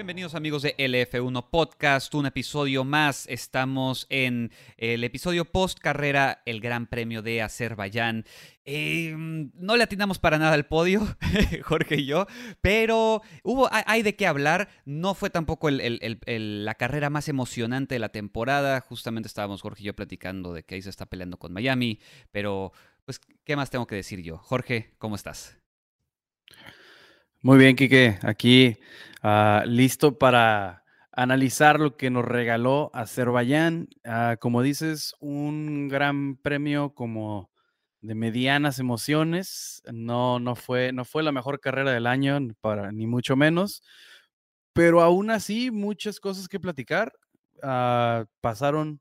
Bienvenidos amigos de LF1 Podcast, un episodio más. Estamos en el episodio post carrera, el Gran Premio de Azerbaiyán. Eh, no le atinamos para nada al podio, Jorge y yo, pero hubo, hay de qué hablar. No fue tampoco la carrera más emocionante de la temporada. Justamente estábamos Jorge y yo platicando de que ahí se está peleando con Miami, pero pues, ¿qué más tengo que decir yo? Jorge, ¿cómo estás? Muy bien, Quique. Aquí uh, listo para analizar lo que nos regaló Azerbaiyán. Uh, como dices, un gran premio como de medianas emociones. No, no, fue, no fue la mejor carrera del año, para, ni mucho menos. Pero aún así, muchas cosas que platicar. Uh, pasaron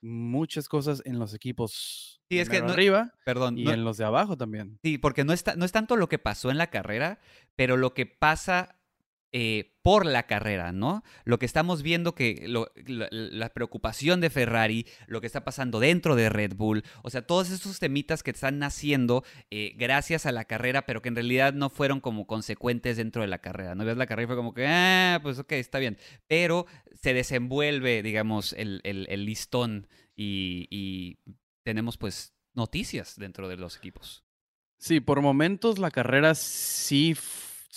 muchas cosas en los equipos sí, es que arriba perdón, y en los de abajo también. Sí, porque no, está, no es tanto lo que pasó en la carrera, pero lo que pasa eh, por la carrera, ¿no? Lo que estamos viendo que la, preocupación de Ferrari, lo que está pasando dentro de Red Bull, o sea, todos esos temitas que están naciendo eh, gracias a la carrera, pero que en realidad no fueron como consecuentes dentro de la carrera, ¿no? Ves la carrera y fue como que, ah, pues ok, está bien, pero se desenvuelve, digamos, el, listón y, y tenemos pues noticias dentro de los equipos. Sí, por momentos la carrera sí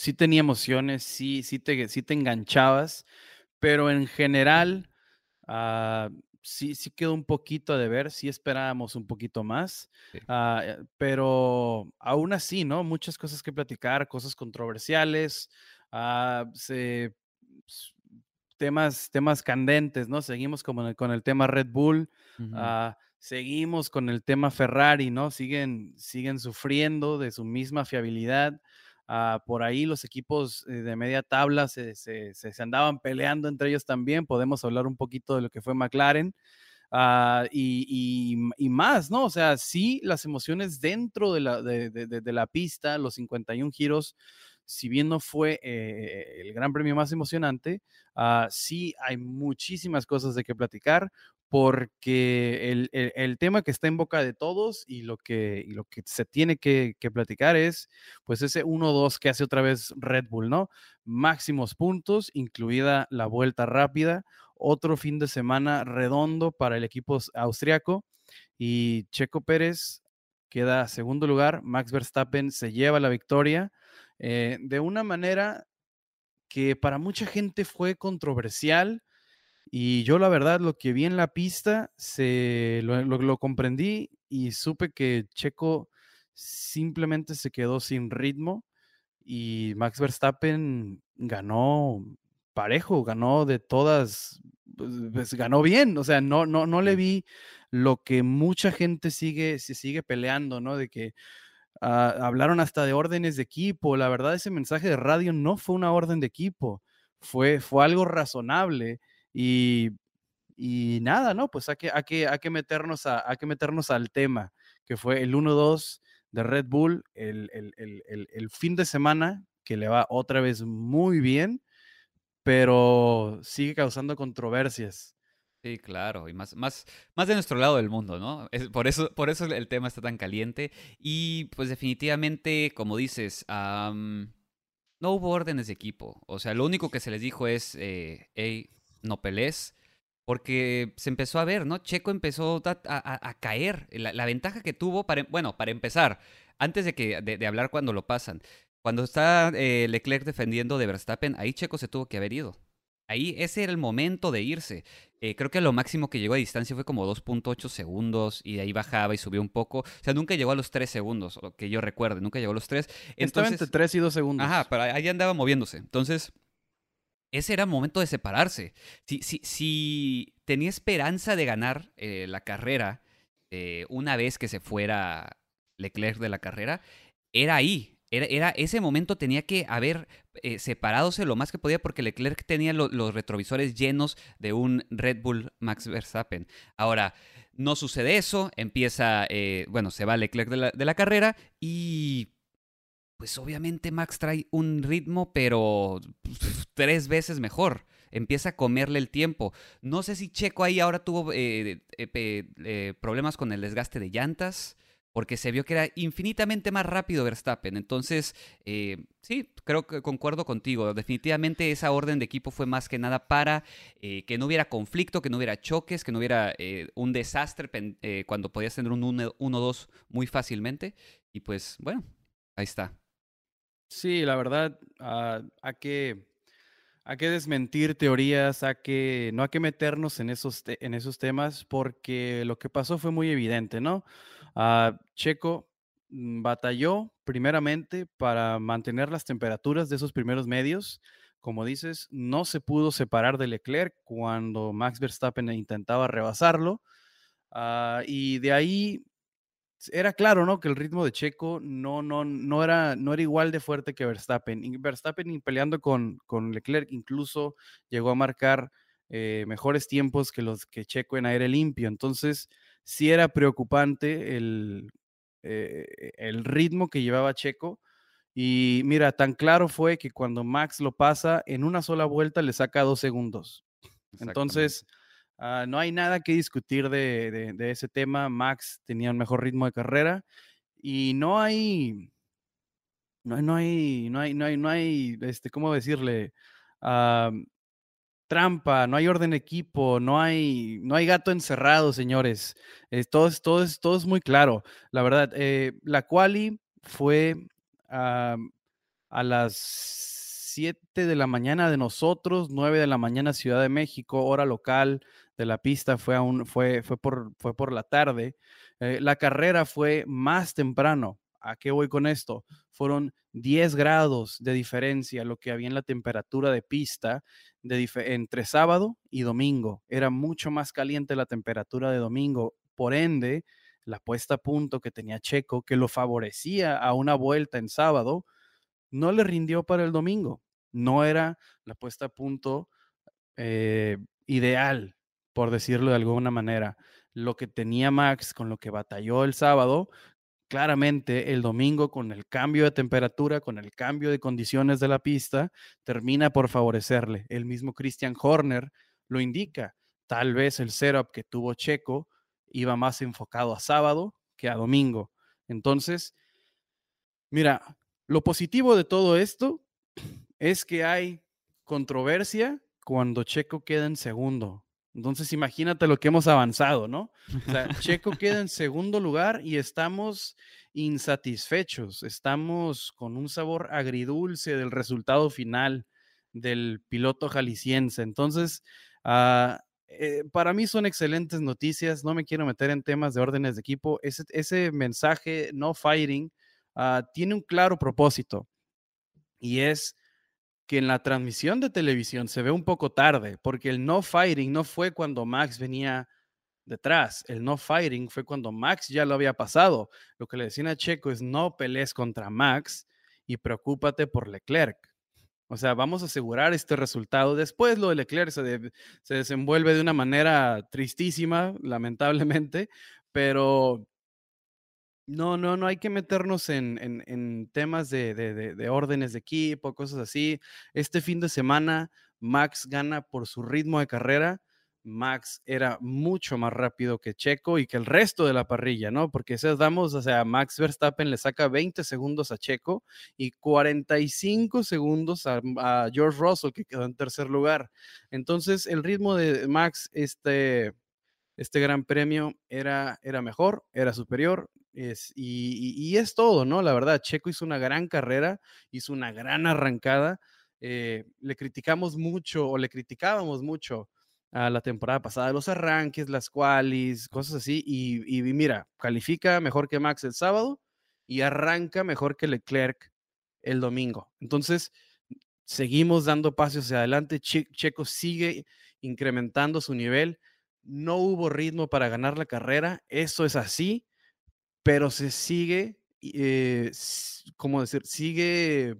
sí tenía emociones, sí, sí, te, sí te enganchabas, pero en general ah, sí, sí quedó un poquito de ver, sí esperábamos un poquito más, ah, eh, pero aún así, ¿no? Muchas cosas que platicar, cosas controversiales, ah, temas, temas candentes, ¿no? Seguimos como con el tema Red Bull. seguimos con el tema Ferrari, ¿no? Siguen, siguen sufriendo de su misma fiabilidad. Ah, por ahí los equipos eh, de media tabla se, andaban peleando entre ellos también. Podemos hablar un poquito de lo que fue McLaren. Ah, y, más, ¿no? O sea, sí, las emociones dentro de la, de, la pista, los 51 giros, si bien no fue eh, el gran premio más emocionante, uh, sí hay muchísimas cosas de que platicar porque el, tema que está en boca de todos y lo que, lo que se tiene que, platicar es, pues ese 1-2 que hace otra vez Red Bull, ¿no? Máximos puntos, incluida la vuelta rápida, otro fin de semana redondo para el equipo austriaco y Checo Pérez queda segundo lugar, Max Verstappen se lleva la victoria eh, de una manera que para mucha gente fue controversial, y yo la verdad lo que vi en la pista, se, lo, comprendí y supe que Checo simplemente se quedó sin ritmo y Max Verstappen ganó parejo, ganó de todas, pues, pues, ganó bien, o sea, no, no, no le vi lo que mucha gente sigue, se sigue peleando, ¿no? De que ah, hablaron hasta de órdenes de equipo, la verdad ese mensaje de radio no fue una orden de equipo, fue, fue algo razonable y, nada, ¿no? Pues hay que, hay que, hay que, meternos, a, hay que meternos al tema, que fue el 1-2 de Red Bull, el, el, fin de semana, que le va otra vez muy bien, pero sigue causando controversias. Sí, claro, y más, más, más de nuestro lado del mundo, ¿no? por, eso, por eso el tema está tan caliente. Y pues definitivamente, como dices, no hubo órdenes de equipo. O sea, lo único que se les dijo es, eh, hey, no pelees, porque se empezó a ver, ¿no? Checo empezó a, caer. La, ventaja que tuvo, para, bueno, para empezar, antes de, que, de, hablar cuando lo pasan, cuando está eh, Leclerc defendiendo de Verstappen, ahí Checo se tuvo que haber ido. Ahí ese era el momento de irse. Eh, creo que lo máximo que llegó a distancia fue como 2.8 segundos y de ahí bajaba y subió un poco. O sea, nunca llegó a los 3 segundos, que yo recuerde, nunca llegó a los 3. Entonces, Estaba entre 3 y 2 segundos. Ajá, pero ahí andaba moviéndose. Entonces, ese era el momento de separarse. Si, tenía esperanza de ganar eh, la carrera eh, una vez que se fuera Leclerc de la carrera, era ahí. Era, ese momento tenía que haber eh, separadose lo más que podía porque Leclerc tenía los retrovisores llenos de un Red Bull Max Verstappen. Ahora, no sucede eso, empieza, bueno, se va Leclerc de la carrera y pues obviamente Max trae un ritmo, pero tres veces mejor. Empieza a comerle el tiempo. No sé si Checo ahí ahora tuvo eh, eh, eh, problemas con el desgaste de llantas. porque se vio que era infinitamente más rápido Verstappen. Entonces, sí, creo que concuerdo contigo. Definitivamente esa orden de equipo fue más que nada para que no hubiera conflicto, que no hubiera choques, que no hubiera un desastre cuando podías tener un 1-2 muy fácilmente. Y pues, bueno, ahí está. Sí, la verdad, uh, hay que que desmentir teorías, hay que, no hay que meternos en esos, en esos temas porque lo que pasó fue muy evidente, ¿no? Ah, Checo mm, batalló primeramente para mantener las temperaturas de esos primeros medios. Como dices, no se pudo separar de Leclerc cuando Max Verstappen intentaba rebasarlo. Ah, y de ahí era claro, ¿no? Que el ritmo de Checo no, no, no, era, no era igual de fuerte que Verstappen. Y Verstappen peleando con, con Leclerc incluso llegó a marcar eh, mejores tiempos que los que Checo en aire limpio. Entonces, sí era preocupante el, eh, el ritmo que llevaba Checo. Y mira, tan claro fue que cuando Max lo pasa, en una sola vuelta le saca dos segundos. Entonces, Ah, no hay nada que discutir de, ese tema. Max tenía un mejor ritmo de carrera y no hay, no, hay, no hay, no hay, no hay, este, ¿cómo decirle? Ah, trampa, no hay orden equipo, no hay, no hay gato encerrado, señores. todo, es, todo, es, todo es muy claro. La verdad, eh, la quali fue ah, a las 7 de la mañana de nosotros, 9 de la mañana Ciudad de México, hora local de la pista fue, aún, fue, fue, por, fue por la tarde. Eh, la carrera fue más temprano. ¿A qué voy con esto? Fueron 10 grados de diferencia lo que había en la temperatura de pista de entre sábado y domingo. Era mucho más caliente la temperatura de domingo. Por ende, la puesta a punto que tenía Checo, que lo favorecía a una vuelta en sábado, no le rindió para el domingo. No era la puesta a punto eh, ideal, por decirlo de alguna manera. Lo que tenía Max con lo que batalló el sábado, claramente el domingo con el cambio de temperatura, con el cambio de condiciones de la pista, termina por favorecerle. El mismo Christian Horner lo indica. Tal vez el setup que tuvo Checo iba más enfocado a sábado que a domingo. Entonces, mira, lo positivo de todo esto es que hay controversia cuando Checo queda en segundo. Entonces, imagínate lo que hemos avanzado, ¿no? O sea, Checo queda en segundo lugar y estamos insatisfechos, estamos con un sabor agridulce del resultado final del piloto jalisciense. Entonces, eh, para mí son excelentes noticias, no me quiero meter en temas de órdenes de equipo. Ese, ese mensaje, no fighting, Ah, tiene un claro propósito y es que en la transmisión de televisión se ve un poco tarde, porque el no fighting no fue cuando Max venía detrás, el no fighting fue cuando Max ya lo había pasado. Lo que le decían a Checo es no pelees contra Max y preocúpate por Leclerc. O sea, vamos a asegurar este resultado. Después lo de Leclerc se, se desenvuelve de una manera tristísima, lamentablemente, pero no, no, no hay que meternos en, temas de, órdenes de equipo, cosas así. Este fin de semana, Max gana por su ritmo de carrera. Max era mucho más rápido que Checo y que el resto de la parrilla, ¿no? Porque si damos, o sea, Max Verstappen le saca 20 segundos a Checo y 45 segundos a, a George Russell, que quedó en tercer lugar. Entonces, el ritmo de Max, este, este gran premio era, era mejor, era superior, es, y, es todo, ¿no? La verdad, Checo hizo una gran carrera, hizo una gran arrancada. Eh, le criticamos mucho o le criticábamos mucho a la temporada pasada, los arranques, las qualis, cosas así. Y, y, mira, califica mejor que Max el sábado y arranca mejor que Leclerc el domingo. Entonces, seguimos dando pasos hacia adelante. Checo sigue incrementando su nivel. No hubo ritmo para ganar la carrera. Eso es así pero se sigue, eh, ¿cómo decir? Sigue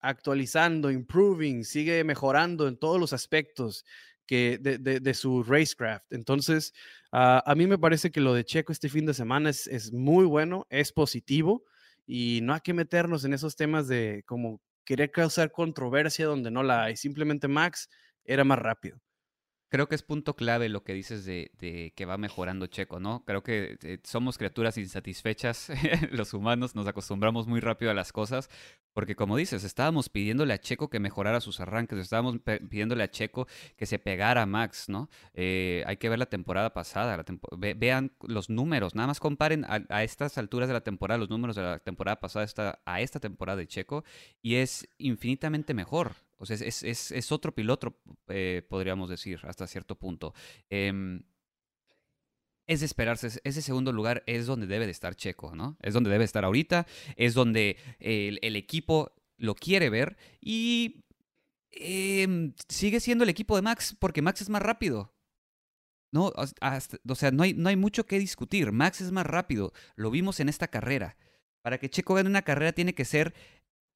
actualizando, improving, sigue mejorando en todos los aspectos que de, su racecraft. Entonces, ah, a mí me parece que lo de Checo este fin de semana es, es, muy bueno, es positivo y no hay que meternos en esos temas de como querer causar controversia donde no la hay. Simplemente Max era más rápido. Creo que es punto clave lo que dices de, que va mejorando Checo, ¿no? Creo que eh, somos criaturas insatisfechas, los humanos nos acostumbramos muy rápido a las cosas, porque como dices, estábamos pidiéndole a Checo que mejorara sus arranques, estábamos pidiéndole a Checo que se pegara a Max, ¿no? Eh, hay que ver la temporada pasada, vean los números, nada más comparen a, estas alturas de la temporada los números de la temporada pasada a esta temporada de Checo y es infinitamente mejor. O sea, es, otro piloto, eh, podríamos decir, hasta cierto punto. Em, es de esperarse, ese segundo lugar es donde debe de estar Checo, ¿no? Es donde debe estar ahorita, es donde el, equipo lo quiere ver y em, sigue siendo el equipo de Max porque Max es más rápido. No, o sea, no hay, no hay mucho que discutir. Max es más rápido. Lo vimos en esta carrera. Para que Checo gane una carrera tiene que ser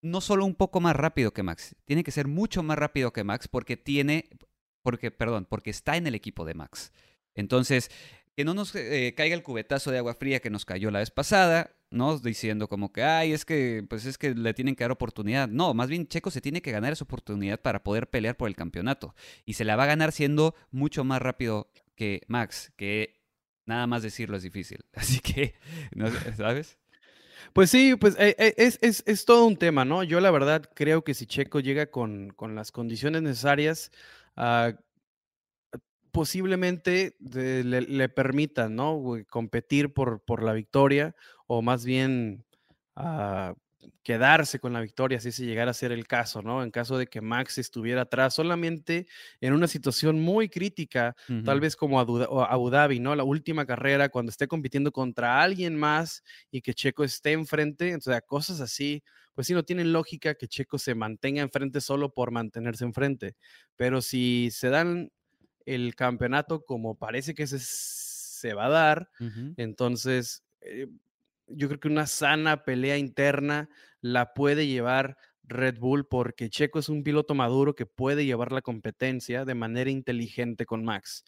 no solo un poco más rápido que Max, tiene que ser mucho más rápido que Max porque tiene, porque, perdón, porque está en el equipo de Max. Entonces, que no nos eh, caiga el cubetazo de agua fría que nos cayó la vez pasada, ¿no? Diciendo como que, ay, es que, pues es que le tienen que dar oportunidad. No, más bien Checo se tiene que ganar esa oportunidad para poder pelear por el campeonato. Y se la va a ganar siendo mucho más rápido que Max, que nada más decirlo es difícil. Así que, ¿sabes? Pues sí, pues eh, eh, es, todo un tema, ¿no? Yo la verdad creo que si Checo llega con, las condiciones necesarias, ah, posiblemente le, le, permitan, ¿no? Competir por, por la victoria o más bien uh, quedarse con la victoria si se llegara a ser el caso, ¿no? En caso de que Max estuviera atrás, solamente en una situación muy crítica, tal vez como Abu Dhabi, ¿no? La última carrera, cuando esté compitiendo contra alguien más y que Checo esté enfrente, o sea, cosas así, pues sí, no tienen lógica que Checo se mantenga enfrente solo por mantenerse enfrente. Pero si se dan el campeonato como parece que se, se va a dar, entonces... Eh, yo creo que una sana pelea interna la puede llevar Red Bull porque Checo es un piloto maduro que puede llevar la competencia de manera inteligente con Max.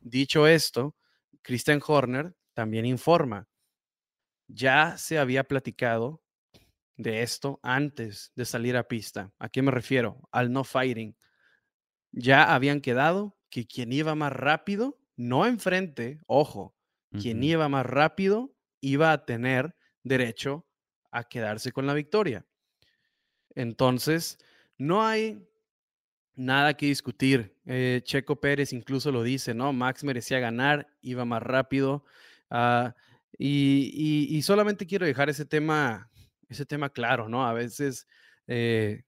Dicho esto, Christian Horner también informa, ya se había platicado de esto antes de salir a pista. ¿A qué me refiero? Al no fighting. Ya habían quedado que quien iba más rápido, no enfrente, ojo, quien iba más rápido iba a tener derecho a quedarse con la victoria. Entonces, no hay nada que discutir. Eh, Checo Pérez incluso lo dice, ¿no? Max merecía ganar, iba más rápido. Ah, y, solamente quiero dejar ese tema, ese tema claro, ¿no? A veces eh,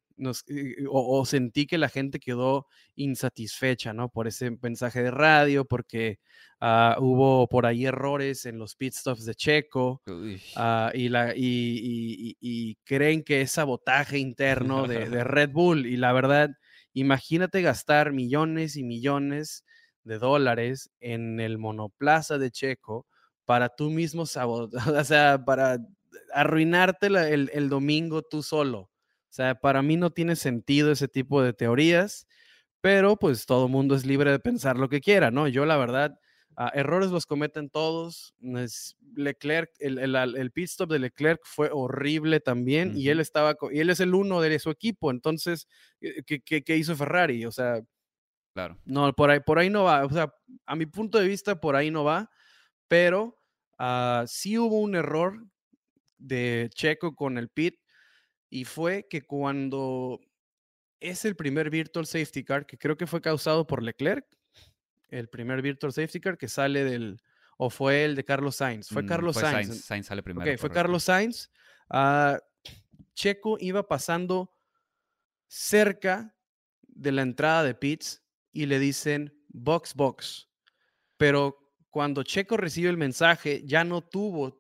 o, sentí que la gente quedó insatisfecha, ¿no? Por ese mensaje de radio, porque ah, hubo por ahí errores en los pit stops de Checo ah, y, la, y, creen que es sabotaje interno de, de Red Bull. Y la verdad, imagínate gastar millones y millones de dólares en el monoplaza de Checo para tú mismo sabotar, o sea, para arruinarte el domingo tú solo. O sea, para mí no tiene sentido ese tipo de teorías, pero pues todo mundo es libre de pensar lo que quiera, ¿no? Yo la verdad, ah, errores los cometen todos. Leclerc, el, el, pit stop de Leclerc fue horrible también y él estaba, y él es el uno de su equipo, entonces, eh, ¿qué, hizo Ferrari? O sea, claro. No, por ahí, por ahí no va. O sea, a mi punto de vista, por ahí no va, pero uh, sí hubo un error de Checo con el pit y fue que cuando es el primer Virtual Safety Car, que creo que fue causado por Leclerc, el primer Virtual Safety Car que sale del, o fue el de Carlos Sainz, fue mm, Carlos Sainz. Sainz. sale primero. Ok, fue Carlos Sainz. Ah, Checo iba pasando cerca de la entrada de pits y le dicen box box. Pero cuando Checo recibe el mensaje, ya no tuvo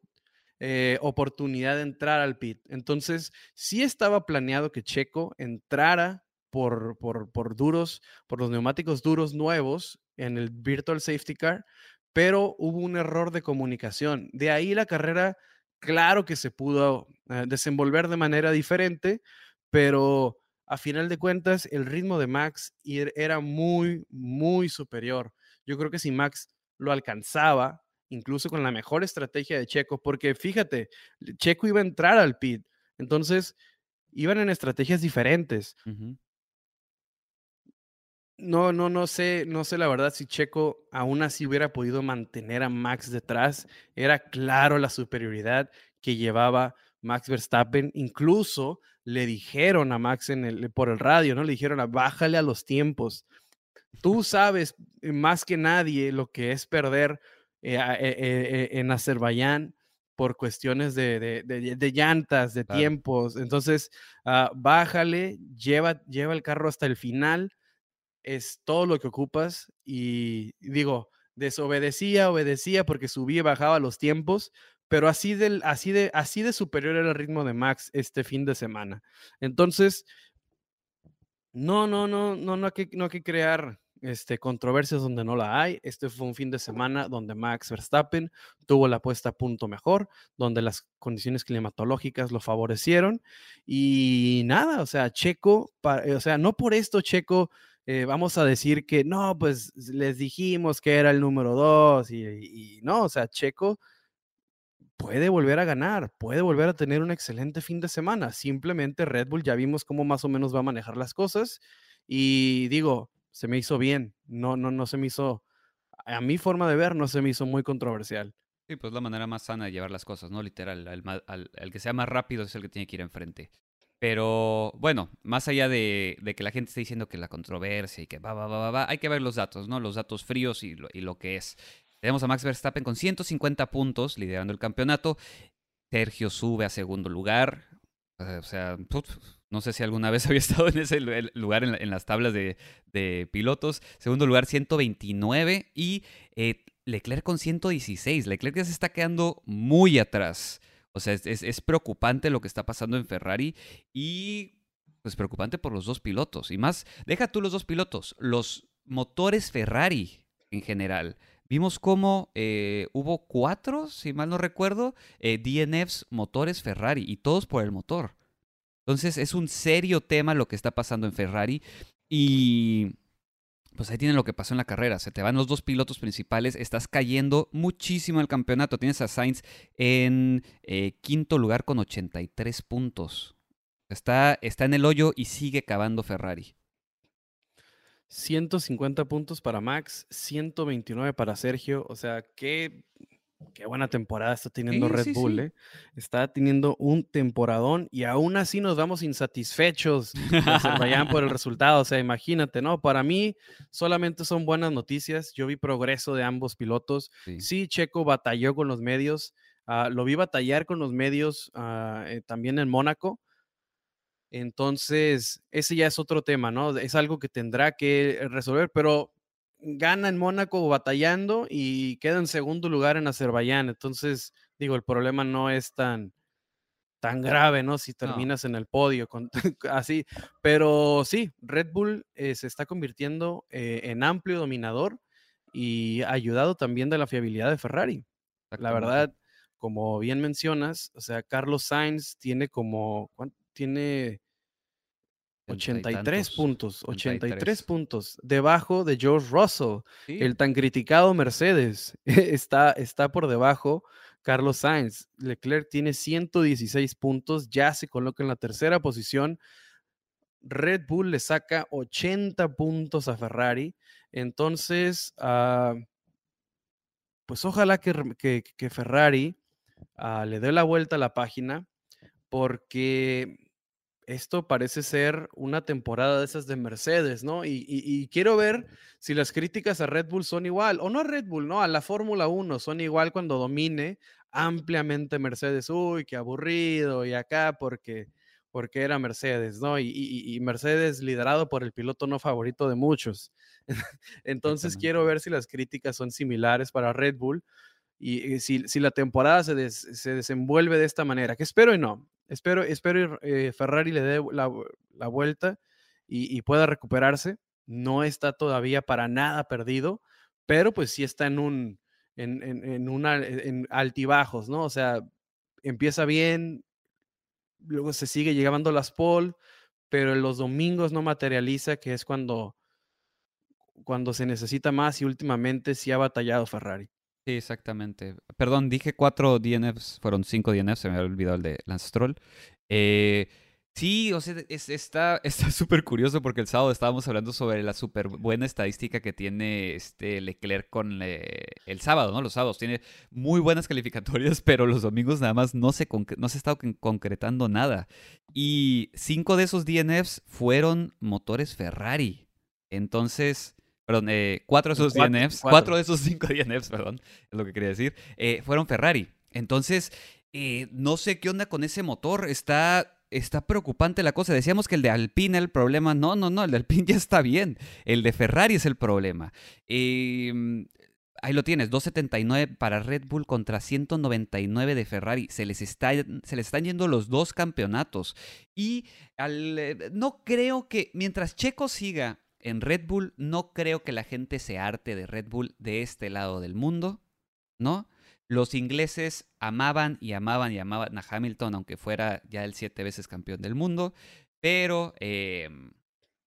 eh, oportunidad de entrar al pit. Entonces, sí estaba planeado que Checo entrara por, por, por duros, por los neumáticos duros nuevos en el Virtual Safety Car, pero hubo un error de comunicación. De ahí la carrera, claro que se pudo eh, desenvolver de manera diferente, pero a final de cuentas el ritmo de Max era muy, muy superior. Yo creo que si Max lo alcanzaba, incluso con la mejor estrategia de Checo, porque fíjate, Checo iba a entrar al pit, entonces iban en estrategias diferentes. no, no, no sé, no sé la verdad si Checo aún así hubiera podido mantener a Max detrás. Era claro la superioridad que llevaba Max Verstappen. Incluso le dijeron a Max en el, por el radio, ¿no? Le dijeron a bájale a los tiempos. Tú sabes más que nadie lo que es perder eh, eh, eh, en Azerbaiyán por cuestiones de, llantas, de tiempos. Entonces, ah, bájale, lleva, lleva el carro hasta el final es todo lo que ocupas y digo, desobedecía, obedecía porque subía y bajaba los tiempos, pero así, del, así, de, así de superior era el ritmo de Max este fin de semana. Entonces, no, no, no, no, no hay que, no hay que crear este, controversias donde no la hay. Este fue un fin de semana donde Max Verstappen tuvo la puesta a punto mejor, donde las condiciones climatológicas lo favorecieron y nada, o sea, Checo, o sea, no por esto Checo eh, vamos a decir que no, pues les dijimos que era el número dos y, no, o sea, Checo puede volver a ganar, puede volver a tener un excelente fin de semana. Simplemente Red Bull ya vimos cómo más o menos va a manejar las cosas y digo, se me hizo bien, no, no, no se me hizo, a mi forma de ver, no se me hizo muy controversial. Sí, pues la manera más sana de llevar las cosas, ¿no? Literal, el que sea más rápido es el que tiene que ir enfrente. Pero bueno, más allá de, que la gente esté diciendo que la controversia y que va, va, va, va, va, hay que ver los datos, ¿no? Los datos fríos y lo, y lo que es. Tenemos a Max Verstappen con 150 puntos liderando el campeonato. Sergio sube a segundo lugar. O sea, no sé si alguna vez había estado en ese lugar en, las tablas de, pilotos. Segundo lugar, 129. Y eh, Leclerc con 116. Leclerc ya se está quedando muy atrás. O sea, es, preocupante lo que está pasando en Ferrari y pues preocupante por los dos pilotos. Y más, deja tú los dos pilotos, los motores Ferrari en general. Vimos cómo eh, hubo cuatro, si mal no recuerdo, eh, DNFs motores Ferrari y todos por el motor. Entonces es un serio tema lo que está pasando en Ferrari y pues ahí tienen lo que pasó en la carrera. Se te van los dos pilotos principales, estás cayendo muchísimo el campeonato. Tienes a Sainz en eh, quinto lugar con 83 puntos. Está, está en el hoyo y sigue cavando Ferrari. 150 puntos para Max, 129 para Sergio. O sea, qué Qué buena temporada está teniendo Red Bull, ¿eh? Está teniendo un temporadón y aún así nos vamos insatisfechos por el resultado. O sea, imagínate, ¿no? Para mí solamente son buenas noticias. Yo vi progreso de ambos pilotos. Sí, Checo batalló con los medios. Ah, lo vi batallar con los medios eh, también en Mónaco. Entonces, ese ya es otro tema, ¿no? Es algo que tendrá que resolver, pero gana en Mónaco batallando y queda en segundo lugar en Azerbaiyán. Entonces, digo, el problema no es tan, tan grave, ¿no? Si terminas en el podio, con, así. Pero sí, Red Bull eh, se está convirtiendo eh, en amplio dominador y ayudado también de la fiabilidad de Ferrari. La verdad, como bien mencionas, o sea, Carlos Sainz tiene como. Tiene 83 puntos, 83, puntos, debajo de George Russell, el tan criticado Mercedes. está, está por debajo Carlos Sainz. Leclerc tiene 116 puntos, ya se coloca en la tercera posición. Red Bull le saca 80 puntos a Ferrari. Entonces, ah, pues ojalá que, que, Ferrari ah, le dé la vuelta a la página, porque esto parece ser una temporada de esas de Mercedes, ¿no? Y, quiero ver si las críticas a Red Bull son igual, o no a Red Bull, ¿no? A la Fórmula 1 son igual cuando domine ampliamente Mercedes. Uy, qué aburrido, y acá porque, porque era Mercedes, ¿no? Y, Mercedes liderado por el piloto no favorito de muchos. Entonces quiero ver si las críticas son similares para Red Bull y, si, la temporada se, se desenvuelve de esta manera, que espero y no. Espero, espero eh, Ferrari le dé la, vuelta y, pueda recuperarse. No está todavía para nada perdido, pero pues sí está en un en, en, una, en altibajos, ¿no? O sea, empieza bien, luego se sigue llegando las pole, pero los domingos no materializa, que es cuando, cuando se necesita más y últimamente sí ha batallado Ferrari. Sí, exactamente. Perdón, dije cuatro DNFs, fueron cinco DNFs, se me había olvidado el de Lance Stroll. Eh, Sí, o sea, está súper curioso porque el sábado estábamos hablando sobre la súper buena estadística que tiene este Leclerc con el sábado, ¿no? Los sábados tiene muy buenas calificatorias, pero los domingos nada más no se, no se está concretando nada. Y cinco de esos DNFs fueron motores Ferrari. Entonces, perdón, eh, cuatro de esos DNFs, cuatro. de esos cinco DNFs, perdón, es lo que quería decir, eh, fueron Ferrari. Entonces, eh, no sé qué onda con ese motor. Está está preocupante la cosa. Decíamos que el de Alpine el problema. No, no, no, el de Alpine ya está bien. El de Ferrari es el problema. Em, ahí lo tienes, 279 para Red Bull contra 199 de Ferrari. Se les, está, se les están yendo los dos campeonatos. Y al, no creo que mientras Checo siga en Red Bull, no creo que la gente se arte de Red Bull de este lado del mundo, ¿no? Los ingleses amaban y amaban y amaban a Hamilton, aunque fuera ya el siete veces campeón del mundo. Pero, em,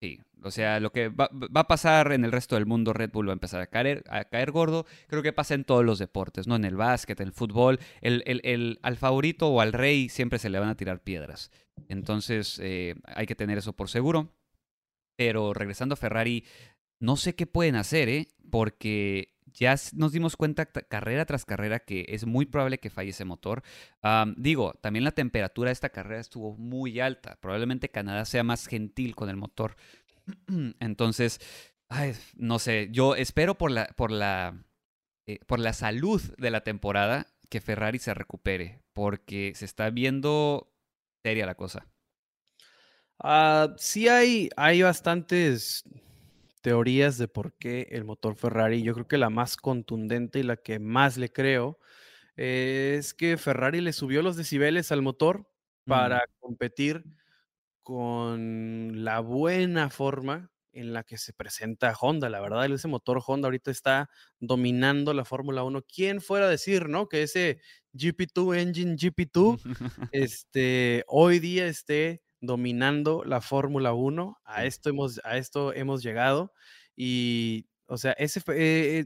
sí, o sea, lo que va, a pasar en el resto del mundo, Red Bull va a empezar a caer, a caer gordo. Creo que pasa en todos los deportes, ¿no? En el básquet, el fútbol. El, el, al favorito o al rey siempre se le van a tirar piedras. Entonces, eh, hay que tener eso por seguro. Pero regresando a Ferrari, no sé qué pueden hacer, ¿eh? Porque ya nos dimos cuenta carrera tras carrera que es muy probable que falle ese motor. digo, también la temperatura de esta carrera estuvo muy alta. Probablemente Canadá sea más gentil con el motor. Entonces, no sé, yo espero por la, por la, eh, por la salud de la temporada que Ferrari se recupere, porque se está viendo seria la cosa. Ah, sí hay, hay bastantes teorías de por qué el motor Ferrari, yo creo que la más contundente y la que más le creo, es que Ferrari le subió los decibeles al motor para mm. competir con la buena forma en la que se presenta Honda. La verdad, ese motor Honda ahorita está dominando la Fórmula 1. ¿Quién fuera a decir, no? Que ese GP2 engine GP2 este, hoy día esté dominando la Fórmula 1. A esto, hemos, a esto hemos llegado. Y, o sea, ese eh,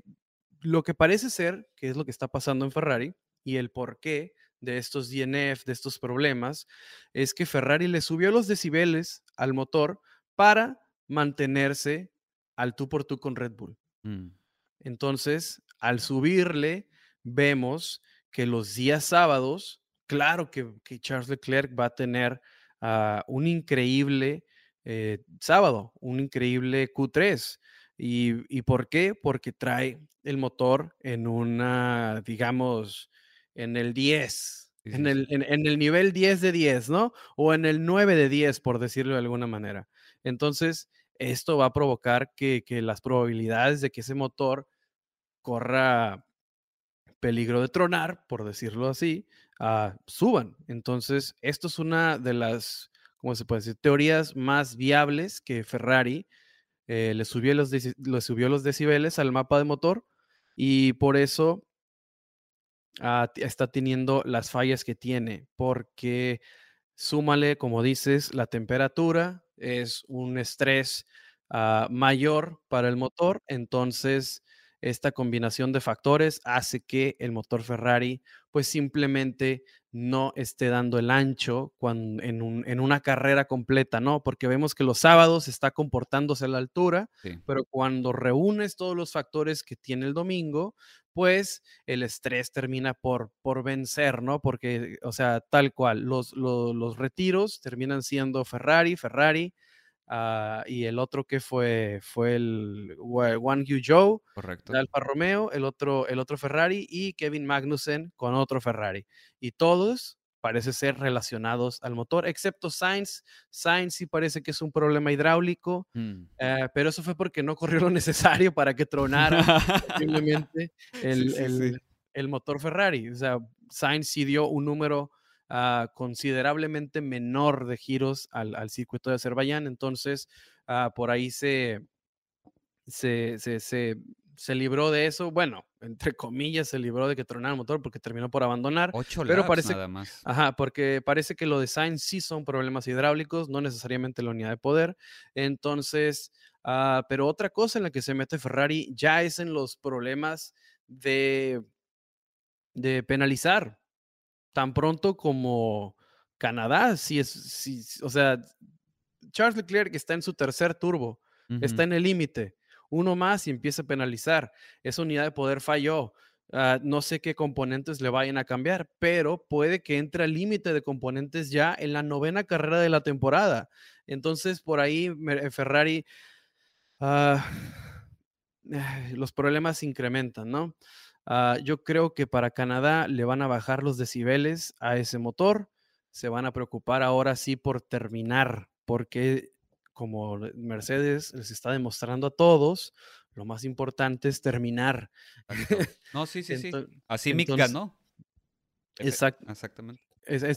lo que parece ser, que es lo que está pasando en Ferrari, y el porqué de estos DNF, de estos problemas, es que Ferrari le subió los decibeles al motor para mantenerse al tú por tú con Red Bull. Mm. Entonces, al subirle, vemos que los días sábados, claro que, que Charles Leclerc va a tener un increíble eh, sábado, un increíble Q3. ¿Y, por qué? Porque trae el motor en una, digamos, en el 10, en el, en, el, nivel 10 de 10, ¿no? O en el 9 de 10, por decirlo de alguna manera. Entonces, esto va a provocar que, que las probabilidades de que ese motor corra peligro de tronar, por decirlo así, uh, suban. Entonces, esto es una de las, ¿cómo se puede decir?, teorías más viables que Ferrari eh, le, subió los le subió los decibeles al mapa de motor y por eso uh, está teniendo las fallas que tiene, porque súmale, como dices, la temperatura, es un estrés uh, mayor para el motor, entonces esta combinación de factores hace que el motor Ferrari pues simplemente no esté dando el ancho cuando, en, una carrera completa, ¿no? Porque vemos que los sábados está comportándose a la altura, pero cuando reúnes todos los factores que tiene el domingo, pues el estrés termina por, por vencer, ¿no? Porque, o sea, tal cual, los, los retiros terminan siendo Ferrari, Ferrari, Ah, y el otro que fue fue el One Yu Joe Correcto. de Alfa Romeo, el otro, el otro Ferrari y Kevin Magnussen con otro Ferrari. Y todos parece ser relacionados al motor, excepto Sainz. Sainz sí parece que es un problema hidráulico, mm. eh, pero eso fue porque no corrió lo necesario para que tronara simplemente el, el, el, motor Ferrari. O sea, Sainz sí dio un número Ah, considerablemente menor de giros al, circuito de Azerbaiyán. Entonces, ah, por ahí se, se, se, libró de eso. Bueno, entre comillas, se libró de que tronara el motor porque terminó por abandonar. Ocho pero parece, nada más. Ajá, porque parece que lo de Sainz sí son problemas hidráulicos, no necesariamente la unidad de poder. Entonces, ah, pero otra cosa en la que se mete Ferrari ya es en los problemas de, de penalizar tan pronto como, Canadá sí es, sí, o sea, Charles Leclerc está en su tercer turbo, está en el límite, uno más y empieza a penalizar. Esa unidad de poder falló. Ah, no sé qué componentes le vayan a cambiar, pero puede que entre al límite de componentes ya en la novena carrera de la temporada. Entonces, por ahí eh, Ferrari, ah, los problemas se incrementan, ¿no? Ah, yo creo que para Canadá le van a bajar los decibeles a ese motor, se van a preocupar ahora sí por terminar, porque como Mercedes les está demostrando a todos, lo más importante es terminar. No, sí, sí, sí. Así Mika, ¿no? exactamente.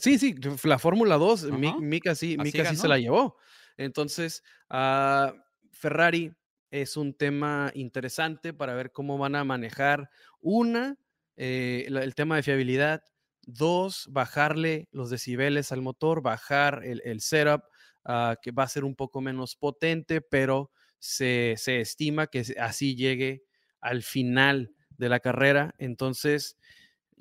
sí, sí, la Fórmula 2, Mika sí, Mika sí se la llevó. Entonces, uh, Ferrari es un tema interesante para ver cómo van a manejar, una, eh, el tema de fiabilidad, dos, bajarle los decibeles al motor, bajar el, el setup, Ah, que va a ser un poco menos potente, pero se, estima que así llegue al final de la carrera. Entonces,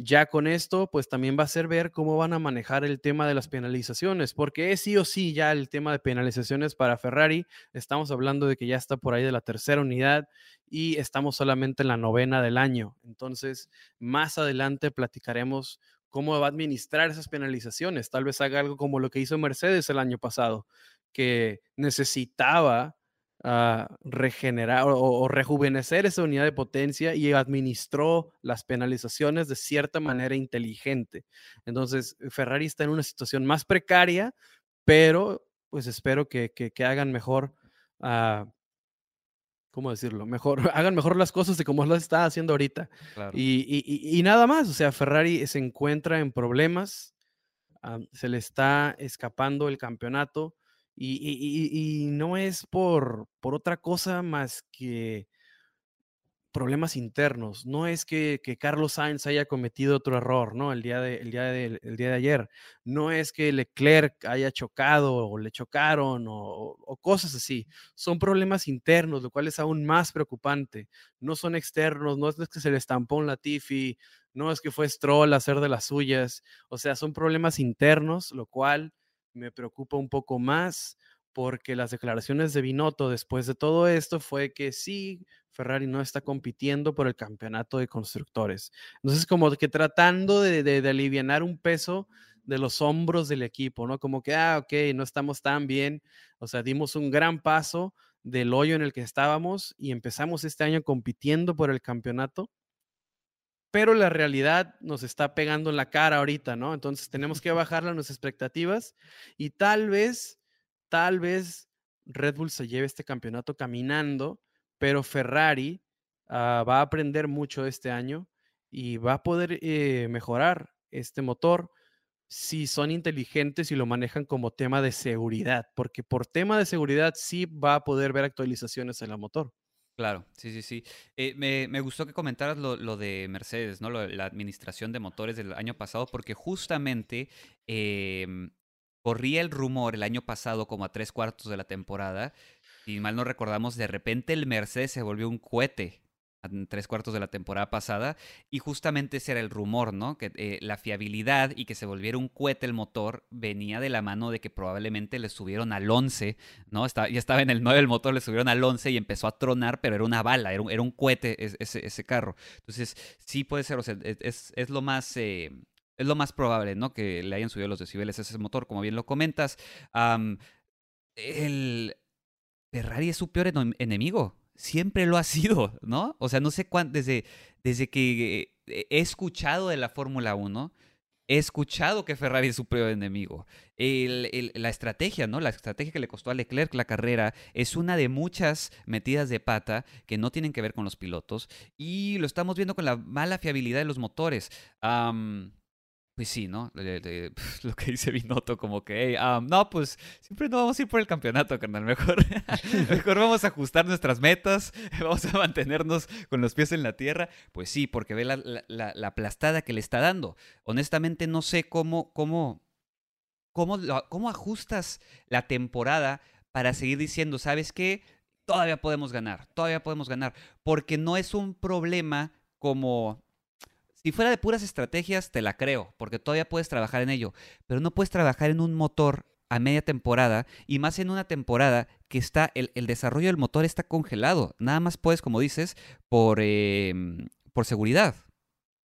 ya con esto, pues también va a ser ver cómo van a manejar el tema de las penalizaciones, porque es sí o sí ya el tema de penalizaciones para Ferrari. Estamos hablando de que ya está por ahí de la tercera unidad y estamos solamente en la novena del año. Entonces, más adelante platicaremos cómo va a administrar esas penalizaciones. Tal vez haga algo como lo que hizo Mercedes el año pasado, que necesitaba ah, regenerar o, rejuvenecer esa unidad de potencia y administró las penalizaciones de cierta manera inteligente. Entonces, Ferrari está en una situación más precaria, pero pues espero que, hagan mejor. Uh, ¿cómo decirlo? Mejor, hagan mejor las cosas de como lo está haciendo ahorita. Y, nada más, o sea, Ferrari se encuentra en problemas, se le está escapando el campeonato y, no es por, por otra cosa más que problemas internos. No es que, Carlos Sainz haya cometido otro error, ¿no? El día, de, día de, día de ayer. No es que Leclerc haya chocado o le chocaron o, cosas así. Son problemas internos, lo cual es aún más preocupante. No son externos, no es que se le estampó un Latifi, no es que fue Stroll a hacer de las suyas. O sea, son problemas internos, lo cual me preocupa un poco más porque las declaraciones de Binotto después de todo esto fue que sí, Ferrari no está compitiendo por el campeonato de constructores. Entonces, como que tratando de, de, aliviar un peso de los hombros del equipo, ¿no? Como que, ah, ok, no estamos tan bien, o sea, dimos un gran paso del hoyo en el que estábamos y empezamos este año compitiendo por el campeonato, pero la realidad nos está pegando en la cara ahorita, ¿no? Entonces tenemos que bajar las expectativas y tal vez, tal vez Red Bull se lleve este campeonato caminando pero Ferrari ah, va a aprender mucho este año y va a poder eh, mejorar este motor si son inteligentes y lo manejan como tema de seguridad, porque por tema de seguridad sí va a poder ver actualizaciones en el motor. Claro, sí, sí, sí. Eh, me, gustó que comentaras lo, de Mercedes, ¿no? la administración de motores del año pasado, porque justamente em, corría el rumor el año pasado, como a tres cuartos de la temporada, si mal no recordamos, de repente el Mercedes se volvió un cohete en tres cuartos de la temporada pasada y justamente ese era el rumor, ¿no? Que eh, la fiabilidad y que se volviera un cohete el motor venía de la mano de que probablemente le subieron al 11, ¿no? Ya estaba en el 9 el motor, le subieron al 11 y empezó a tronar, pero era una bala, era un, era un cohete ese, ese, carro. Entonces, sí puede ser, o sea, e, es, es lo más... Eh, es lo más probable, ¿no? Que le hayan subido los decibeles a ese motor, como bien lo comentas. el, Ferrari es su peor enemigo. Siempre lo ha sido, ¿no? O sea, no sé cuánto, desde, desde que he escuchado de la Fórmula 1, he escuchado que Ferrari es su peor enemigo. la estrategia, ¿no? La estrategia que le costó a Leclerc la carrera es una de muchas metidas de pata que no tienen que ver con los pilotos y lo estamos viendo con la mala fiabilidad de los motores. Pues sí, ¿no? lo que dice Binotto, como que, no, pues siempre no vamos a ir por el campeonato, carnal. Mejor, mejor vamos a ajustar nuestras metas, vamos a mantenernos con los pies en la tierra. Pues sí, porque ve la, la, la aplastada que le está dando. Honestamente, no sé cómo, cómo, cómo, cómo ajustas la temporada para seguir diciendo, ¿sabes qué? Todavía podemos ganar, todavía podemos ganar. Porque no es un problema como si fuera de puras estrategias, te la creo, porque todavía puedes trabajar en ello, pero no puedes trabajar en un motor a media temporada y más en una temporada que está, el, desarrollo del motor está congelado. Nada más puedes, como dices, por, em, por seguridad.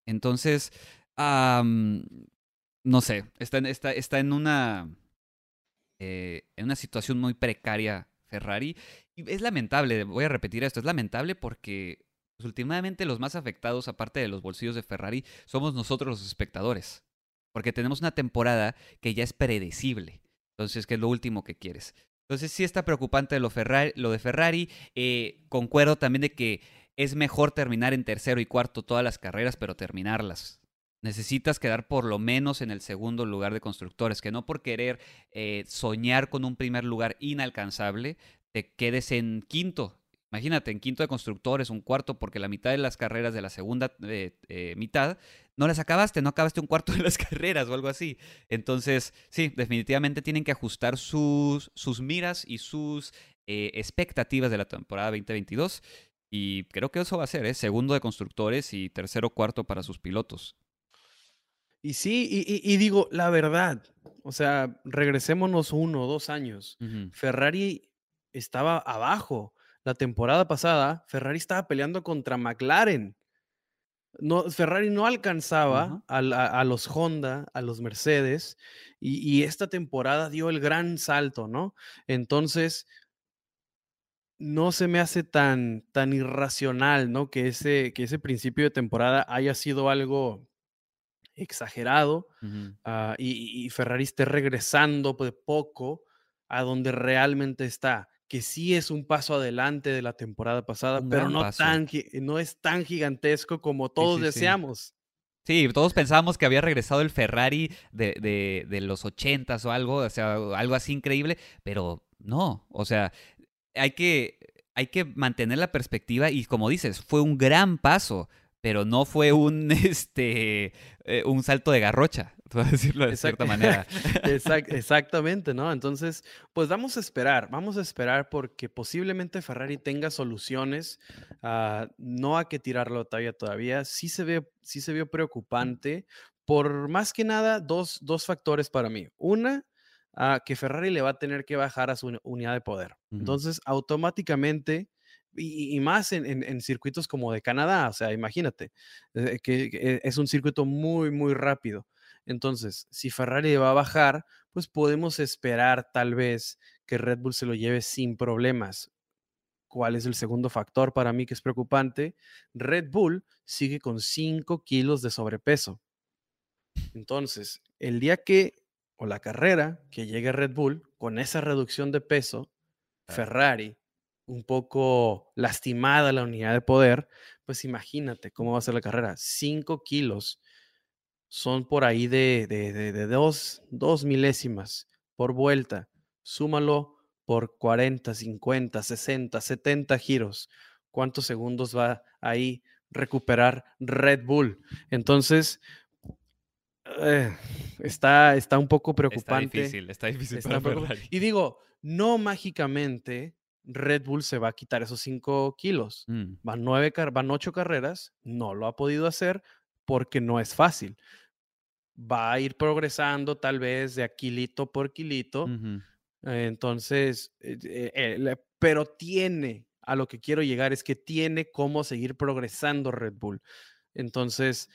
Entonces, no sé, está, está, está en una... Eh, en una situación muy precaria Ferrari. Y es lamentable, voy a repetir esto, es lamentable porque pues, últimamente los más afectados, aparte de los bolsillos de Ferrari, somos nosotros los espectadores. Porque tenemos una temporada que ya es predecible. Entonces, que es lo último que quieres. Entonces, sí está preocupante lo, Ferrari, lo de Ferrari. Eh, concuerdo también de que es mejor terminar en tercero y cuarto todas las carreras, pero terminarlas. Necesitas quedar por lo menos en el segundo lugar de constructores, que no por querer eh, soñar con un primer lugar inalcanzable, te quedes en quinto. Imagínate, en quinto de constructores, un cuarto, porque la mitad de las carreras de la segunda eh, eh, mitad no las acabaste, no acabaste un cuarto de las carreras o algo así. Entonces, sí, definitivamente tienen que ajustar sus, sus miras y sus expectativas de la temporada 2022. Y creo que eso va a ser, ¿eh? segundo de constructores y tercero cuarto para sus pilotos. Y sí, y, digo, la verdad, o sea, regresémonos uno o dos años. Ferrari estaba abajo. La temporada pasada, Ferrari estaba peleando contra McLaren. No, Ferrari no alcanzaba a, los Honda, a los Mercedes, y, y, esta temporada dio el gran salto, ¿no? Entonces, no se me hace tan, tan irracional, ¿no? Que ese, que ese principio de temporada haya sido algo exagerado ah, y, Ferrari esté regresando de poco a donde realmente está, que sí es un paso adelante de la temporada pasada, pero no, tan, no es tan gigantesco como todos deseamos. Sí, todos pensábamos que había regresado el Ferrari de, de, los ochentas o algo, o sea, algo así increíble, pero no, o sea, hay que, hay que mantener la perspectiva y como dices, fue un gran paso pero no fue un, este, eh, un salto de garrocha, por decirlo de cierta manera. exactamente, ¿no? Entonces, pues vamos a esperar, vamos a esperar porque posiblemente Ferrari tenga soluciones, ah, no hay que tirarlo todavía todavía, sí se ve, sí se vio preocupante por más que nada dos, dos factores para mí. Una, ah, que Ferrari le va a tener que bajar a su unidad de poder. Entonces, automáticamente y, más en, circuitos como de Canadá, o sea, imagínate, eh, que, es un circuito muy, muy rápido. Entonces, si Ferrari va a bajar, pues podemos esperar tal vez que Red Bull se lo lleve sin problemas. ¿Cuál es el segundo factor para mí que es preocupante? Red Bull sigue con 5 kilos de sobrepeso. Entonces, el día que, o la carrera que llegue Red Bull con esa reducción de peso, Ferrari un poco lastimada la unidad de poder, pues imagínate cómo va a ser la carrera. Cinco kilos son por ahí de, de, dos, dos, milésimas por vuelta. Súmalo por 40, 50, 60, 70 giros. ¿Cuántos segundos va ahí recuperar Red Bull? Entonces, eh, está, está un poco preocupante. Está difícil, está difícil. y digo, no mágicamente Red Bull se va a quitar esos 5 kilos. Mm. Van, nueve, van ocho carreras, no lo ha podido hacer porque no es fácil. Va a ir progresando tal vez de a kilito por kilito. entonces, eh, eh, pero tiene, a lo que quiero llegar es que tiene cómo seguir progresando Red Bull. Entonces,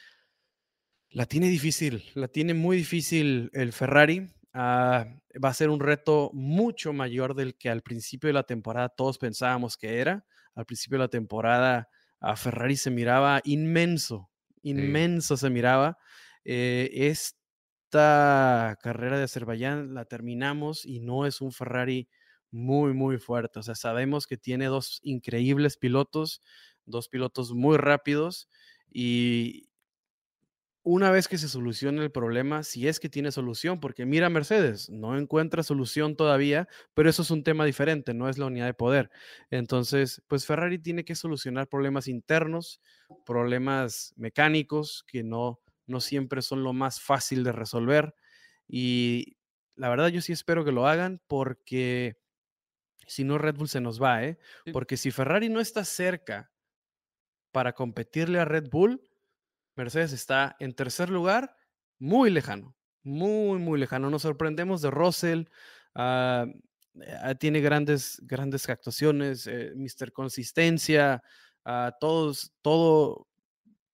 la tiene difícil, la tiene muy difícil el Ferrari. Ah, va a ser un reto mucho mayor del que al principio de la temporada todos pensábamos que era. Al principio de la temporada a Ferrari se miraba inmenso, inmenso se miraba. Eh, esta carrera de Azerbaiyán la terminamos y no es un Ferrari muy, muy fuerte. O sea, sabemos que tiene dos increíbles pilotos, dos pilotos muy rápidos y, una vez que se solucione el problema, si es que tiene solución, porque mira Mercedes, no encuentra solución todavía, pero eso es un tema diferente, no es la unidad de poder. Entonces, pues Ferrari tiene que solucionar problemas internos, problemas mecánicos que no, no siempre son lo más fácil de resolver. Y la verdad yo sí espero que lo hagan porque si no Red Bull se nos va, ¿eh? Porque si Ferrari no está cerca para competirle a Red Bull, Mercedes está en tercer lugar, muy lejano, muy, muy lejano. Nos sorprendemos de Russell. Ah, eh, tiene grandes, grandes actuaciones, eh, Mr. Consistencia, uh, todos, todo,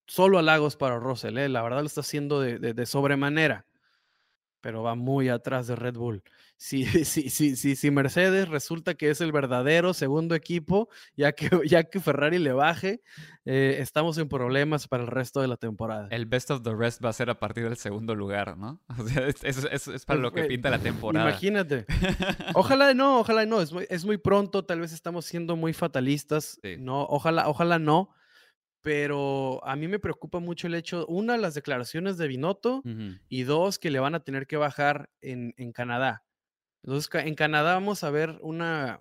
solo halagos para Russell, eh, la verdad lo está haciendo de, de, de sobremanera pero va muy atrás de Red Bull. Si, si, si, si, si Mercedes resulta que es el verdadero segundo equipo, ya que, ya que Ferrari le baje, eh, estamos en problemas para el resto de la temporada. El best of the rest va a ser a partir del segundo lugar, ¿no? O sea, es, es, es, es para lo que pinta la temporada. Imagínate. Ojalá no, ojalá no. Es muy, es muy pronto, tal vez estamos siendo muy fatalistas. Sí. No, ojalá, ojalá no pero a mí me preocupa mucho el hecho, una, las declaraciones de Binotto uh -huh. y dos, que le van a tener que bajar en, en Canadá. Entonces, en Canadá vamos a ver una,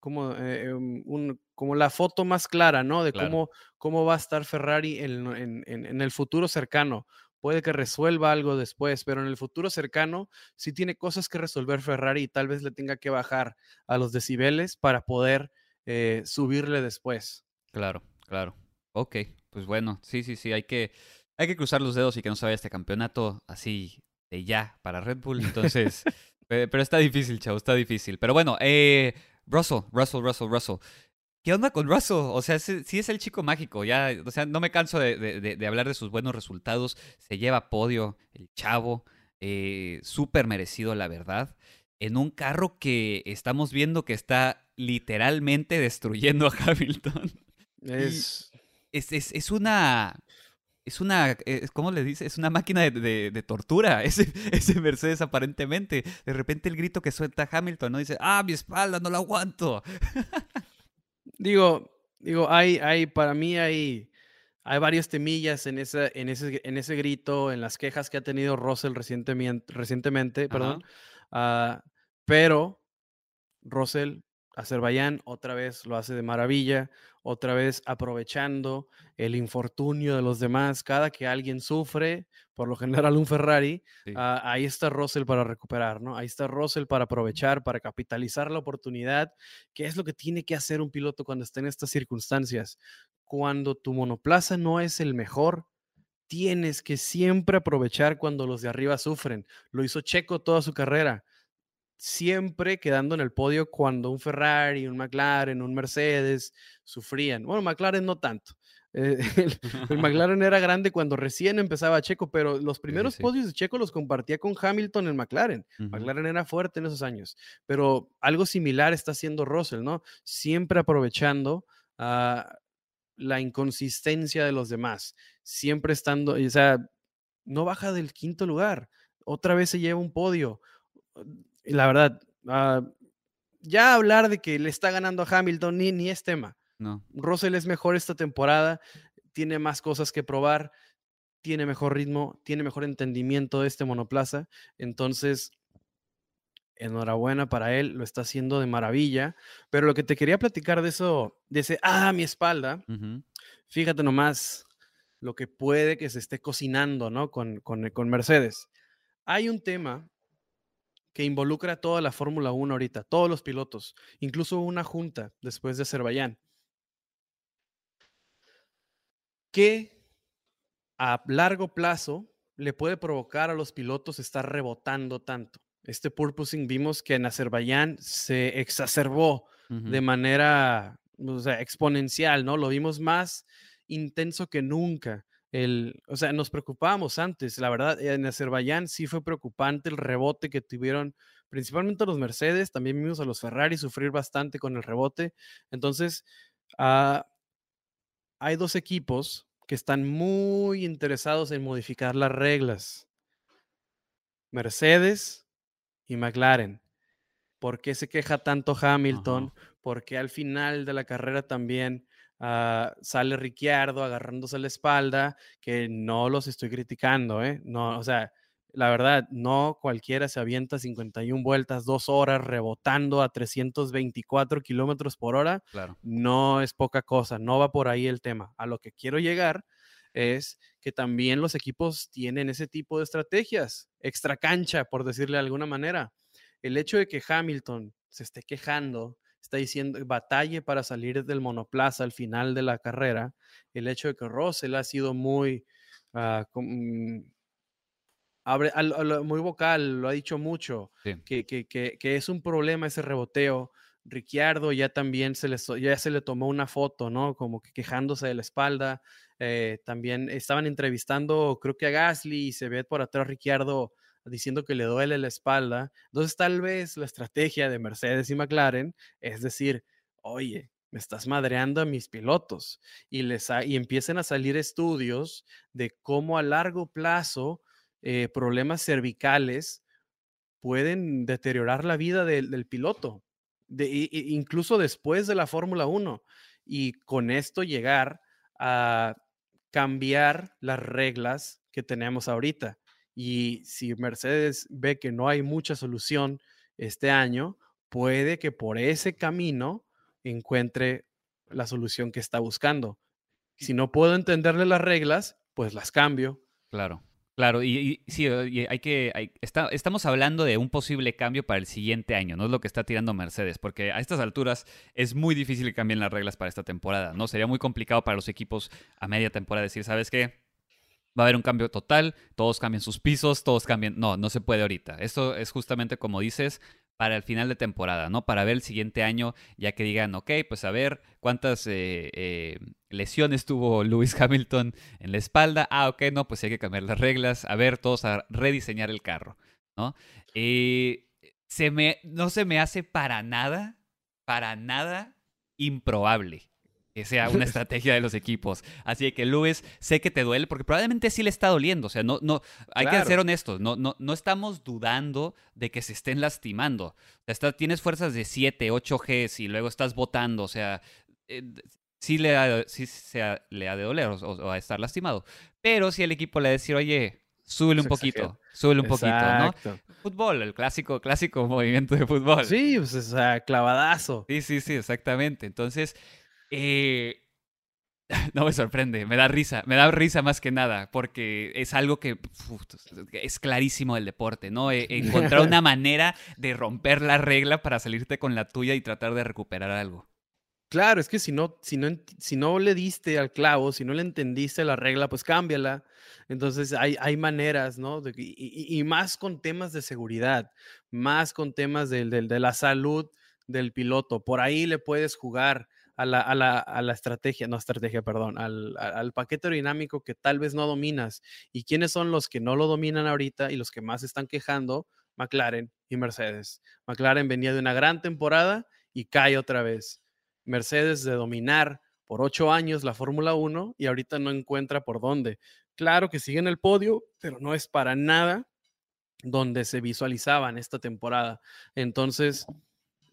como, eh, un, como la foto más clara, ¿no? De claro. cómo, cómo va a estar Ferrari en, en, en, el futuro cercano. Puede que resuelva algo después, pero en el futuro cercano sí tiene cosas que resolver Ferrari y tal vez le tenga que bajar a los decibeles para poder eh, subirle después. Claro, claro. Ok, pues bueno, sí, sí, sí, hay que, hay que cruzar los dedos y que no se vaya este campeonato así de ya para Red Bull. Entonces, pero está difícil, chavo, está difícil. Pero bueno, eh, Russell, Russell, Russell, Russell. ¿Qué onda con Russell? O sea, sí, sí es el chico mágico, ya, o sea, no me canso de, de, de, hablar de sus buenos resultados. Se lleva podio, el chavo, eh, súper merecido, la verdad. En un carro que estamos viendo que está literalmente destruyendo a Hamilton. Es es, es, es una. Es una. ¿Cómo le dice? Es una máquina de, de, de, tortura. Ese, ese Mercedes, aparentemente. De repente el grito que suelta Hamilton, ¿no? Dice, ah, mi espalda, no la aguanto. digo, digo, hay, hay, para mí hay. Hay varios temillas en ese, en, ese, en ese grito, en las quejas que ha tenido Russell recientemente, recientemente perdón. Uh, pero Russell Azerbaiyán otra vez lo hace de maravilla, otra vez aprovechando el infortunio de los demás. Cada que alguien sufre, por lo general un Ferrari, sí. uh, ahí está Russell para recuperar, ¿no? Ahí está Russell para aprovechar, para capitalizar la oportunidad, que es lo que tiene que hacer un piloto cuando está en estas circunstancias. Cuando tu monoplaza no es el mejor, tienes que siempre aprovechar cuando los de arriba sufren. Lo hizo Checo toda su carrera siempre quedando en el podio cuando un Ferrari, un McLaren, un Mercedes sufrían. Bueno, McLaren no tanto. Eh, el, el, McLaren era grande cuando recién empezaba Checo, pero los primeros sí, sí. podios de Checo los compartía con Hamilton en McLaren. Uh -huh. McLaren era fuerte en esos años, pero algo similar está haciendo Russell, ¿no? Siempre aprovechando uh, la inconsistencia de los demás, siempre estando, o sea, no baja del quinto lugar, otra vez se lleva un podio la verdad, uh, ya hablar de que le está ganando a Hamilton ni, ni es tema. No. Russell es mejor esta temporada, tiene más cosas que probar, tiene mejor ritmo, tiene mejor entendimiento de este monoplaza. Entonces, enhorabuena para él, lo está haciendo de maravilla. Pero lo que te quería platicar de eso, de ese, ah, mi espalda, uh -huh. fíjate nomás lo que puede que se esté cocinando, ¿no? Con, con, con Mercedes. Hay un tema que involucra a toda la Fórmula 1 ahorita, todos los pilotos, incluso una junta después de Azerbaiyán. Que a largo plazo le puede provocar a los pilotos estar rebotando tanto. Este purposing vimos que en Azerbaiyán se exacerbó uh -huh. de manera o sea, exponencial, ¿no? Lo vimos más intenso que nunca. El, o sea, nos preocupábamos antes, la verdad, en Azerbaiyán sí fue preocupante el rebote que tuvieron principalmente los Mercedes, también vimos a los Ferrari sufrir bastante con el rebote. Entonces, uh, hay dos equipos que están muy interesados en modificar las reglas. Mercedes y McLaren. ¿Por qué se queja tanto Hamilton? Porque al final de la carrera también Uh, sale Ricciardo agarrándose la espalda, que no los estoy criticando, ¿eh? No, o sea, la verdad, no cualquiera se avienta 51 vueltas, dos horas rebotando a 324 kilómetros por hora. Claro. No es poca cosa, no va por ahí el tema. A lo que quiero llegar es que también los equipos tienen ese tipo de estrategias, extra cancha, por decirle de alguna manera. El hecho de que Hamilton se esté quejando está diciendo batalle para salir del monoplaza al final de la carrera, el hecho de que Russell ha sido muy, mm, abre, muy vocal, lo ha dicho mucho, que, que, que, es un problema ese reboteo. Ricciardo ya también se le, ya se le tomó una foto, ¿no? Como que quejándose de la espalda. Eh, también estaban entrevistando, creo que a Gasly y se ve por atrás Ricciardo diciendo que le duele la espalda. Entonces, tal vez la estrategia de Mercedes y McLaren es decir, oye, me estás madreando a mis pilotos. Y, les y empiecen a salir estudios de cómo a largo plazo eh, problemas cervicales pueden deteriorar la vida del, piloto, incluso después de la Fórmula 1. Y con esto llegar a cambiar las reglas que tenemos ahorita. Y si Mercedes ve que no hay mucha solución este año, puede que por ese camino encuentre la solución que está buscando. Si no puedo entenderle las reglas, pues las cambio. Claro. Claro, y, sí, hay que. está, estamos hablando de un posible cambio para el siguiente año, no es lo que está tirando Mercedes, porque a estas alturas es muy difícil que cambien las reglas para esta temporada, ¿no? Sería muy complicado para los equipos a media temporada decir, ¿sabes qué? Va a haber un cambio total, todos cambian sus pisos, todos cambian. No, no se puede ahorita. Esto es justamente como dices, para el final de temporada, ¿no? Para ver el siguiente año, ya que digan, ok, pues a ver cuántas eh, eh, lesiones tuvo Lewis Hamilton en la espalda. Ah, ok, no, pues hay que cambiar las reglas. A ver, todos a rediseñar el carro, ¿no? Se me, no se me hace para nada, para nada improbable que sea una estrategia de los equipos. Así que Luis, sé que te duele porque probablemente sí le está doliendo. O sea, no, no, hay que ser honestos. No, no, no estamos dudando de que se estén lastimando. O tienes fuerzas de 7, 8 Gs y luego estás votando. O sea, eh, sí, le ha, sí se le ha de doler o, a estar lastimado. Pero si el equipo le decir, oye, súbele un poquito, súbele un poquito, ¿no? Fútbol, el clásico, clásico movimiento de fútbol. Sí, pues, o sea, clavadazo. Sí, sí, sí, exactamente. Entonces, eh, no me sorprende, me da risa, me da risa más que nada, porque es algo que es clarísimo del deporte, ¿no? E, encontrar una manera de romper la regla para salirte con la tuya y tratar de recuperar algo. Claro, es que si no, si no, si no le diste al clavo, si no le entendiste la regla, pues cámbiala. Entonces hay, hay maneras, ¿no? y, más con temas de seguridad, más con temas de, de la salud del piloto. Por ahí le puedes jugar a la, a la, a la estrategia, no estrategia, perdón, al, al, paquete aerodinámico que tal vez no dominas. ¿Y quiénes son los que no lo dominan ahorita y los que más están quejando? McLaren y Mercedes. McLaren venía de una gran temporada y cae otra vez. Mercedes de dominar por ocho años la Fórmula 1 y ahorita no encuentra por dónde. Claro que sigue en el podio, pero no es para nada donde se visualizaban esta temporada. Entonces,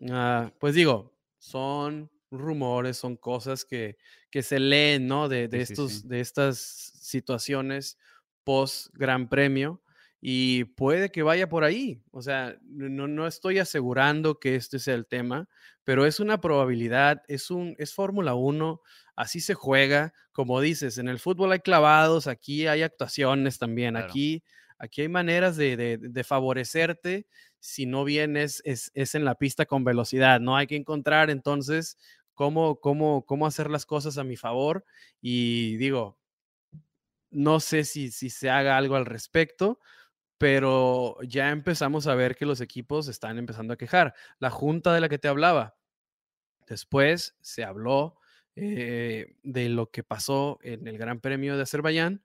ah, pues digo, son rumores, son cosas que, que se leen, ¿no? De, de estos, de estas situaciones post Gran Premio y puede que vaya por ahí. O sea, no, no estoy asegurando que este sea el tema, pero es una probabilidad, es, un, es Fórmula 1, así se juega. Como dices, en el fútbol hay clavados, aquí hay actuaciones también, aquí, aquí hay maneras de, de, de favorecerte si no vienes es, es, en la pista con velocidad, ¿no? Hay que encontrar entonces cómo, cómo, cómo hacer las cosas a mi favor y digo, no sé si, si se haga algo al respecto, pero ya empezamos a ver que los equipos están empezando a quejar. La junta de la que te hablaba, después se habló eh, de lo que pasó en el Gran Premio de Azerbaiyán.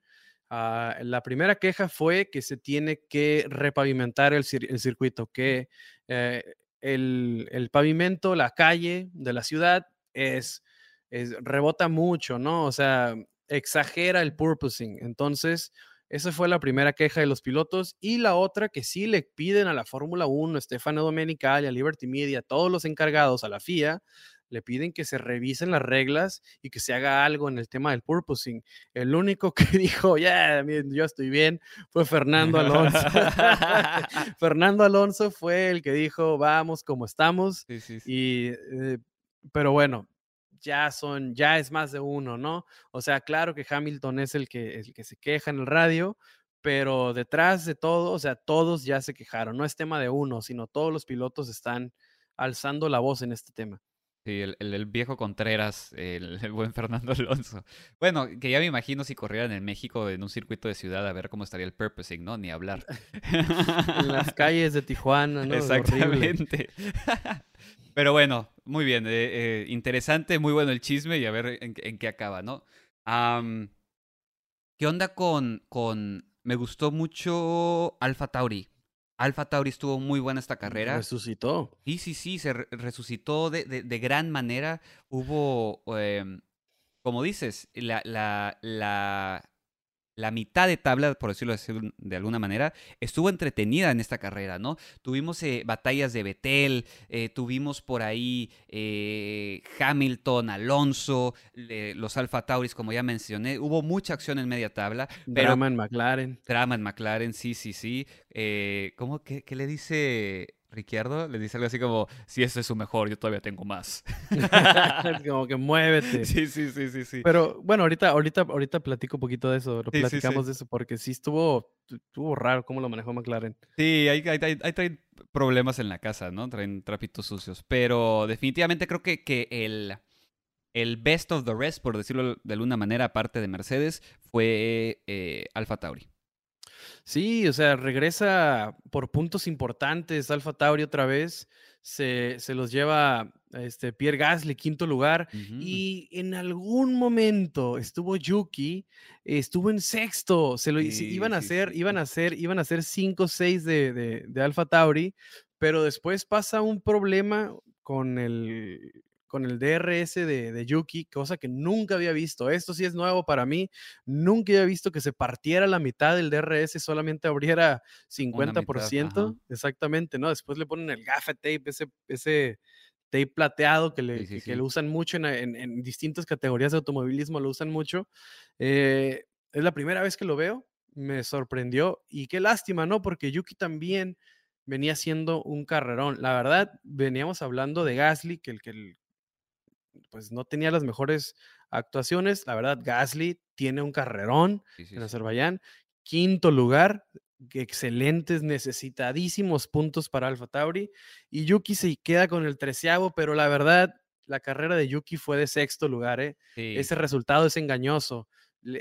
Ah, la primera queja fue que se tiene que repavimentar el, circuito, que eh, el, el, pavimento, la calle de la ciudad es, rebota mucho, ¿no? O sea, exagera el purposing. Entonces, esa fue la primera queja de los pilotos. Y la otra que sí le piden a la Fórmula 1, Stefano Domenicali, a Liberty Media, a todos los encargados, a la FIA, le piden que se revisen las reglas y que se haga algo en el tema del purposing. El único que dijo, ya, yo estoy bien, fue Fernando Alonso. Fernando Alonso fue el que dijo, vamos como estamos. Y eh, pero bueno, ya son, ya es más de uno, ¿no? O sea, claro que Hamilton es el que, el que se queja en el radio, pero detrás de todo, o sea, todos ya se quejaron. No es tema de uno, sino todos los pilotos están alzando la voz en este tema. Sí, el, viejo Contreras, el, buen Fernando Alonso. Bueno, que ya me imagino si corrieran en México en un circuito de ciudad a ver cómo estaría el purposing, ¿no? Ni hablar. en las calles de Tijuana, ¿no? Exactamente. Pero bueno, muy bien. Eh, eh, interesante, muy bueno el chisme y a ver en, qué acaba, ¿no? ¿Qué onda con, con... Me gustó mucho Alfa Tauri. Alfa Tauri estuvo muy buena esta carrera. Resucitó. Sí, sí, sí, se resucitó de, de, gran manera. Hubo, em, como dices, la, la, la, la mitad de tabla, por decirlo de alguna manera, estuvo entretenida en esta carrera, ¿no? Tuvimos eh, batallas de Betel, eh, tuvimos por ahí eh, Hamilton, Alonso, los Alfa Tauris, como ya mencioné. Hubo mucha acción en media tabla. drama en McLaren. Drama en McLaren, sí, sí, sí. ¿Cómo que qué le dice Ricciardo le dice algo así como, si ese es su mejor, yo todavía tengo más. como que muévete. Sí, sí, sí, sí, sí. Pero bueno, ahorita, ahorita, ahorita platico un poquito de eso, lo platicamos de eso, porque sí estuvo, estuvo raro cómo lo manejó McLaren. Sí, hay, hay, hay, traen problemas en la casa, ¿no? Traen trapitos sucios. Pero definitivamente creo que, que el, el best of the rest, por decirlo de alguna manera, aparte de Mercedes, fue eh, Alfa Tauri. Sí, o sea, regresa por puntos importantes Alfa Tauri otra vez. Se, se los lleva este, Pierre Gasly, quinto lugar. Y en algún momento estuvo Yuki, estuvo en sexto. Se lo iban a hacer, iban a hacer, iban a hacer cinco, seis de, de, de Alfa Tauri, pero después pasa un problema con el, con el DRS de, Yuki, cosa que nunca había visto. Esto sí es nuevo para mí. Nunca había visto que se partiera la mitad del DRS, solamente abriera 50%. exactamente, ¿no? Después le ponen el gaffer tape, ese, ese tape plateado que le, que, lo usan mucho en, distintas categorías de automovilismo, lo usan mucho. Eh, es la primera vez que lo veo, me sorprendió y qué lástima, ¿no? Porque Yuki también venía siendo un carrerón. La verdad, veníamos hablando de Gasly, que el que pues no tenía las mejores actuaciones. La verdad, Gasly tiene un carrerón en Azerbaiyán. Quinto lugar, excelentes, necesitadísimos puntos para Alfa Tauri. Y Yuki se queda con el treceavo, pero la verdad, la carrera de Yuki fue de sexto lugar. ¿eh? Ese resultado es engañoso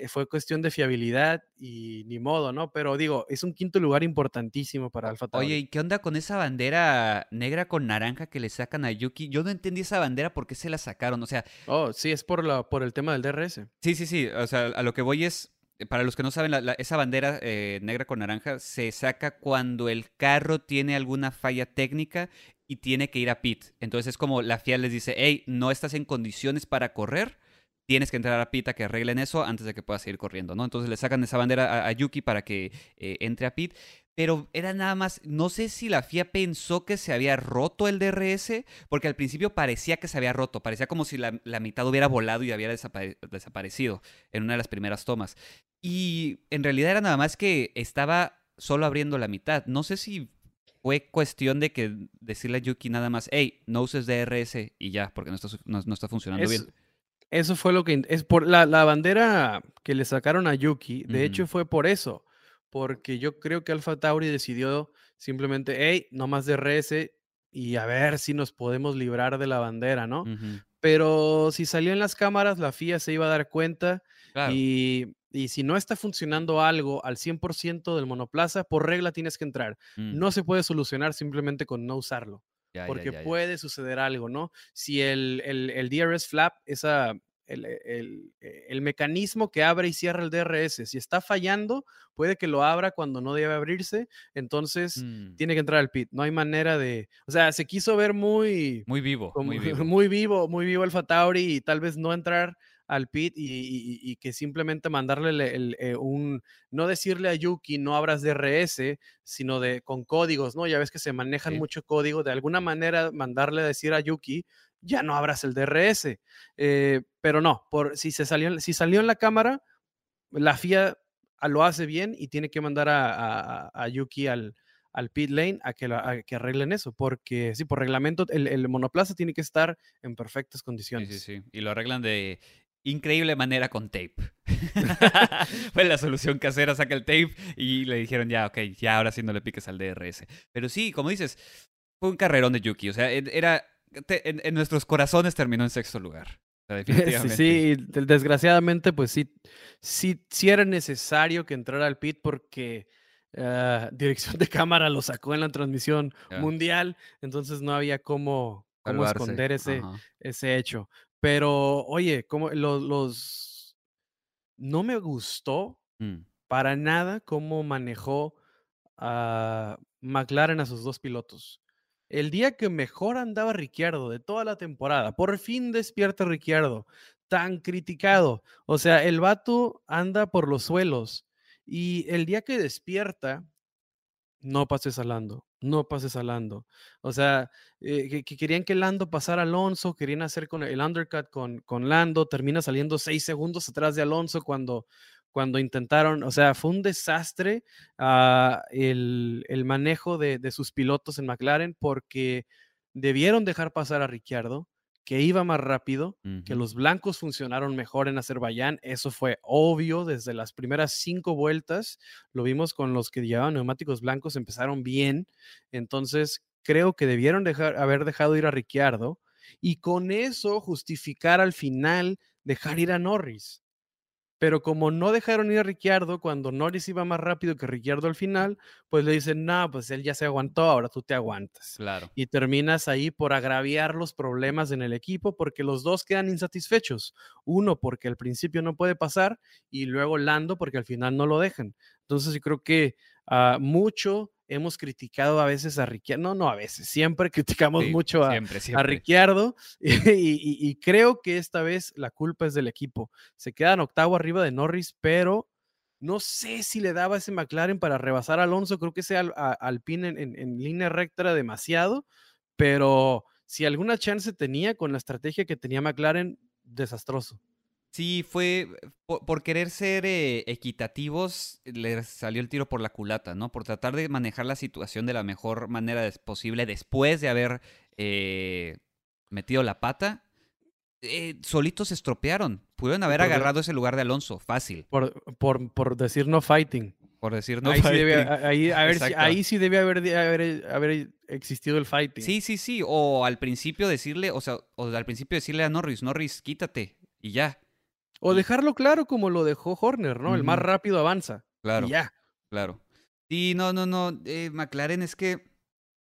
fue cuestión de fiabilidad y ni modo, ¿no? Pero digo, es un quinto lugar importantísimo para Alfa Tauri. Oye, ¿y qué onda con esa bandera negra con naranja que le sacan a Yuki? Yo no entendí esa bandera, ¿por qué se la sacaron? O sea... Oh, sí, es por, la, por el tema del DRS. Sí, sí, sí. O sea, a lo que voy es, para los que no saben, esa bandera eh, negra con naranja se saca cuando el carro tiene alguna falla técnica y tiene que ir a pit. Entonces es como la FIA les dice, hey, no estás en condiciones para correr tienes que entrar a Pit a que arreglen eso antes de que puedas seguir corriendo, ¿no? Entonces le sacan esa bandera a, Yuki para que eh, entre a Pit. Pero era nada más, no sé si la FIA pensó que se había roto el DRS, porque al principio parecía que se había roto, parecía como si la, mitad hubiera volado y había desaparecido en una de las primeras tomas. Y en realidad era nada más que estaba solo abriendo la mitad. No sé si fue cuestión de que decirle a Yuki nada más, hey, no uses DRS y ya, porque no está, no, está funcionando bien eso fue lo que es por la, bandera que le sacaron a Yuki, de hecho fue por eso, porque yo creo que Alfa Tauri decidió simplemente, hey, no más DRS y a ver si nos podemos librar de la bandera, ¿no? Pero si salió en las cámaras, la FIA se iba a dar cuenta y, si no está funcionando algo al 100% del monoplaza, por regla tienes que entrar. No se puede solucionar simplemente con no usarlo porque puede suceder algo, ¿no? Si el, el, DRS flap, esa, el, el, el, mecanismo que abre y cierra el DRS, si está fallando, puede que lo abra cuando no debe abrirse, entonces mm. tiene que entrar al pit. No hay manera de, o sea, se quiso ver muy... Muy vivo. muy vivo, muy vivo, muy vivo el Fatauri y tal vez no entrar al pit y, que simplemente mandarle el, eh, un, no decirle a Yuki no abras DRS, sino de con códigos, ¿no? Ya ves que se manejan mucho código, de alguna manera mandarle a decir a Yuki, ya no abras el DRS. Eh, pero no, por, si, se salió, si salió en la cámara, la FIA lo hace bien y tiene que mandar a, Yuki al, al pit lane a que, que arreglen eso, porque sí, por reglamento el, el, monoplaza tiene que estar en perfectas condiciones. Sí, sí, sí. Y lo arreglan de increíble manera con tape. Fue la solución casera, saca el tape y le dijeron ya, ok, ya ahora sí no le piques al DRS. Pero sí, como dices, fue un carrerón de Yuki. O sea, era en, nuestros corazones terminó en sexto lugar. definitivamente. Sí, desgraciadamente, pues sí, sí, sí era necesario que entrara al pit porque ah, dirección de cámara lo sacó en la transmisión mundial, entonces no había cómo, cómo esconder ese, ese hecho. Pero, oye, como los, los... no me gustó mm. para nada cómo manejó a McLaren a sus dos pilotos. El día que mejor andaba Ricciardo de toda la temporada, por fin despierta Ricciardo, tan criticado. O sea, el vato anda por los suelos y el día que despierta, no pases a Lando, no pases a Lando. O sea, eh, que, querían que Lando pasara a Alonso, querían hacer con el undercut con, con Lando, termina saliendo seis segundos atrás de Alonso cuando cuando intentaron, o sea, fue un desastre ah, el, manejo de, sus pilotos en McLaren porque debieron dejar pasar a Ricciardo, que iba más rápido, que los blancos funcionaron mejor en Azerbaiyán, eso fue obvio desde las primeras cinco vueltas, lo vimos con los que llevaban neumáticos blancos, empezaron bien, entonces creo que debieron dejar, haber dejado ir a Ricciardo y con eso justificar al final dejar ir a Norris pero como no dejaron ir a Ricciardo cuando Norris iba más rápido que Ricciardo al final, pues le dicen, no, pues él ya se aguantó, ahora tú te aguantas. Claro. Y terminas ahí por agraviar los problemas en el equipo porque los dos quedan insatisfechos. Uno porque al principio no puede pasar y luego Lando porque al final no lo dejan. Entonces yo creo que uh, mucho hemos criticado a veces a Ricciardo, no, no a veces, siempre criticamos mucho a, Ricciardo y, creo que esta vez la culpa es del equipo. Se quedan octavo arriba de Norris, pero no sé si le daba ese McLaren para rebasar a Alonso, creo que ese al, Alpine en, en, línea recta era demasiado, pero si alguna chance tenía con la estrategia que tenía McLaren, desastroso. Sí, fue por, querer ser eh, equitativos, le salió el tiro por la culata, ¿no? Por tratar de manejar la situación de la mejor manera posible después de haber eh, metido la pata. Eh, solitos se estropearon. Pudieron haber agarrado ese lugar de Alonso, fácil. Por, por, por decir no fighting. Por decir no ahí fighting. Sí debe, ahí, ahí, sí debe haber, haber, haber, existido el fighting. Sí, sí, sí. O al principio decirle, o sea, o al principio decirle a Norris, Norris, quítate. Y ya. O dejarlo claro como lo dejó Horner, ¿no? El más rápido avanza. Claro. Y ya. Claro. Sí, no, no, no. Eh, McLaren es que.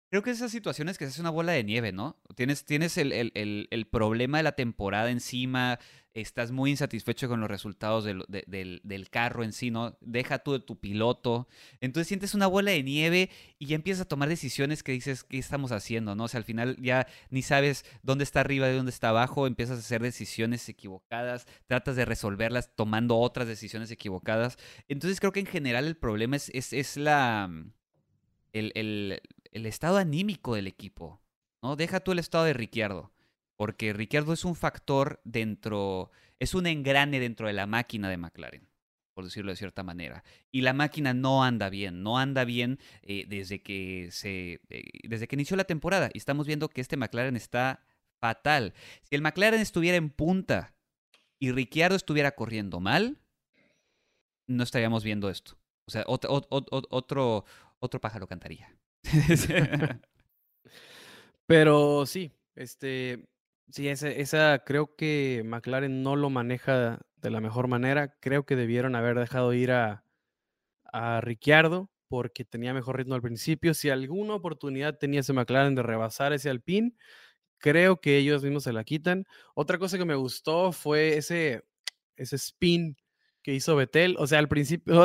Creo que esas situaciones que se hace una bola de nieve, ¿no? Tienes, tienes el, el, el, problema de la temporada encima, estás muy insatisfecho con los resultados del, del, carro en sí, ¿no? Deja tú de tu piloto. Entonces sientes una bola de nieve y ya empiezas a tomar decisiones que dices, ¿qué estamos haciendo? ¿no? O sea, al final ya ni sabes dónde está arriba y dónde está abajo, empiezas a hacer decisiones equivocadas, tratas de resolverlas tomando otras decisiones equivocadas. Entonces creo que en general el problema es, es, es la... El, el, el estado anímico del equipo, ¿no? Deja tú el estado de Ricciardo porque Ricciardo es un factor dentro, es un engrane dentro de la máquina de McLaren, por decirlo de cierta manera. Y la máquina no anda bien, no anda bien eh, desde, que se, eh, desde que inició la temporada. Y estamos viendo que este McLaren está fatal. Si el McLaren estuviera en punta y Ricciardo estuviera corriendo mal, no estaríamos viendo esto. O sea, otro, otro, otro pájaro cantaría. Pero sí, este, Sí, esa, creo que McLaren no lo maneja de la mejor manera. Creo que debieron haber dejado ir a, a Ricciardo porque tenía mejor ritmo al principio. Si alguna oportunidad tenía ese McLaren de rebasar ese Alpine, creo que ellos mismos se la quitan. Otra cosa que me gustó fue ese, ese spin que hizo Betel. O sea, al principio,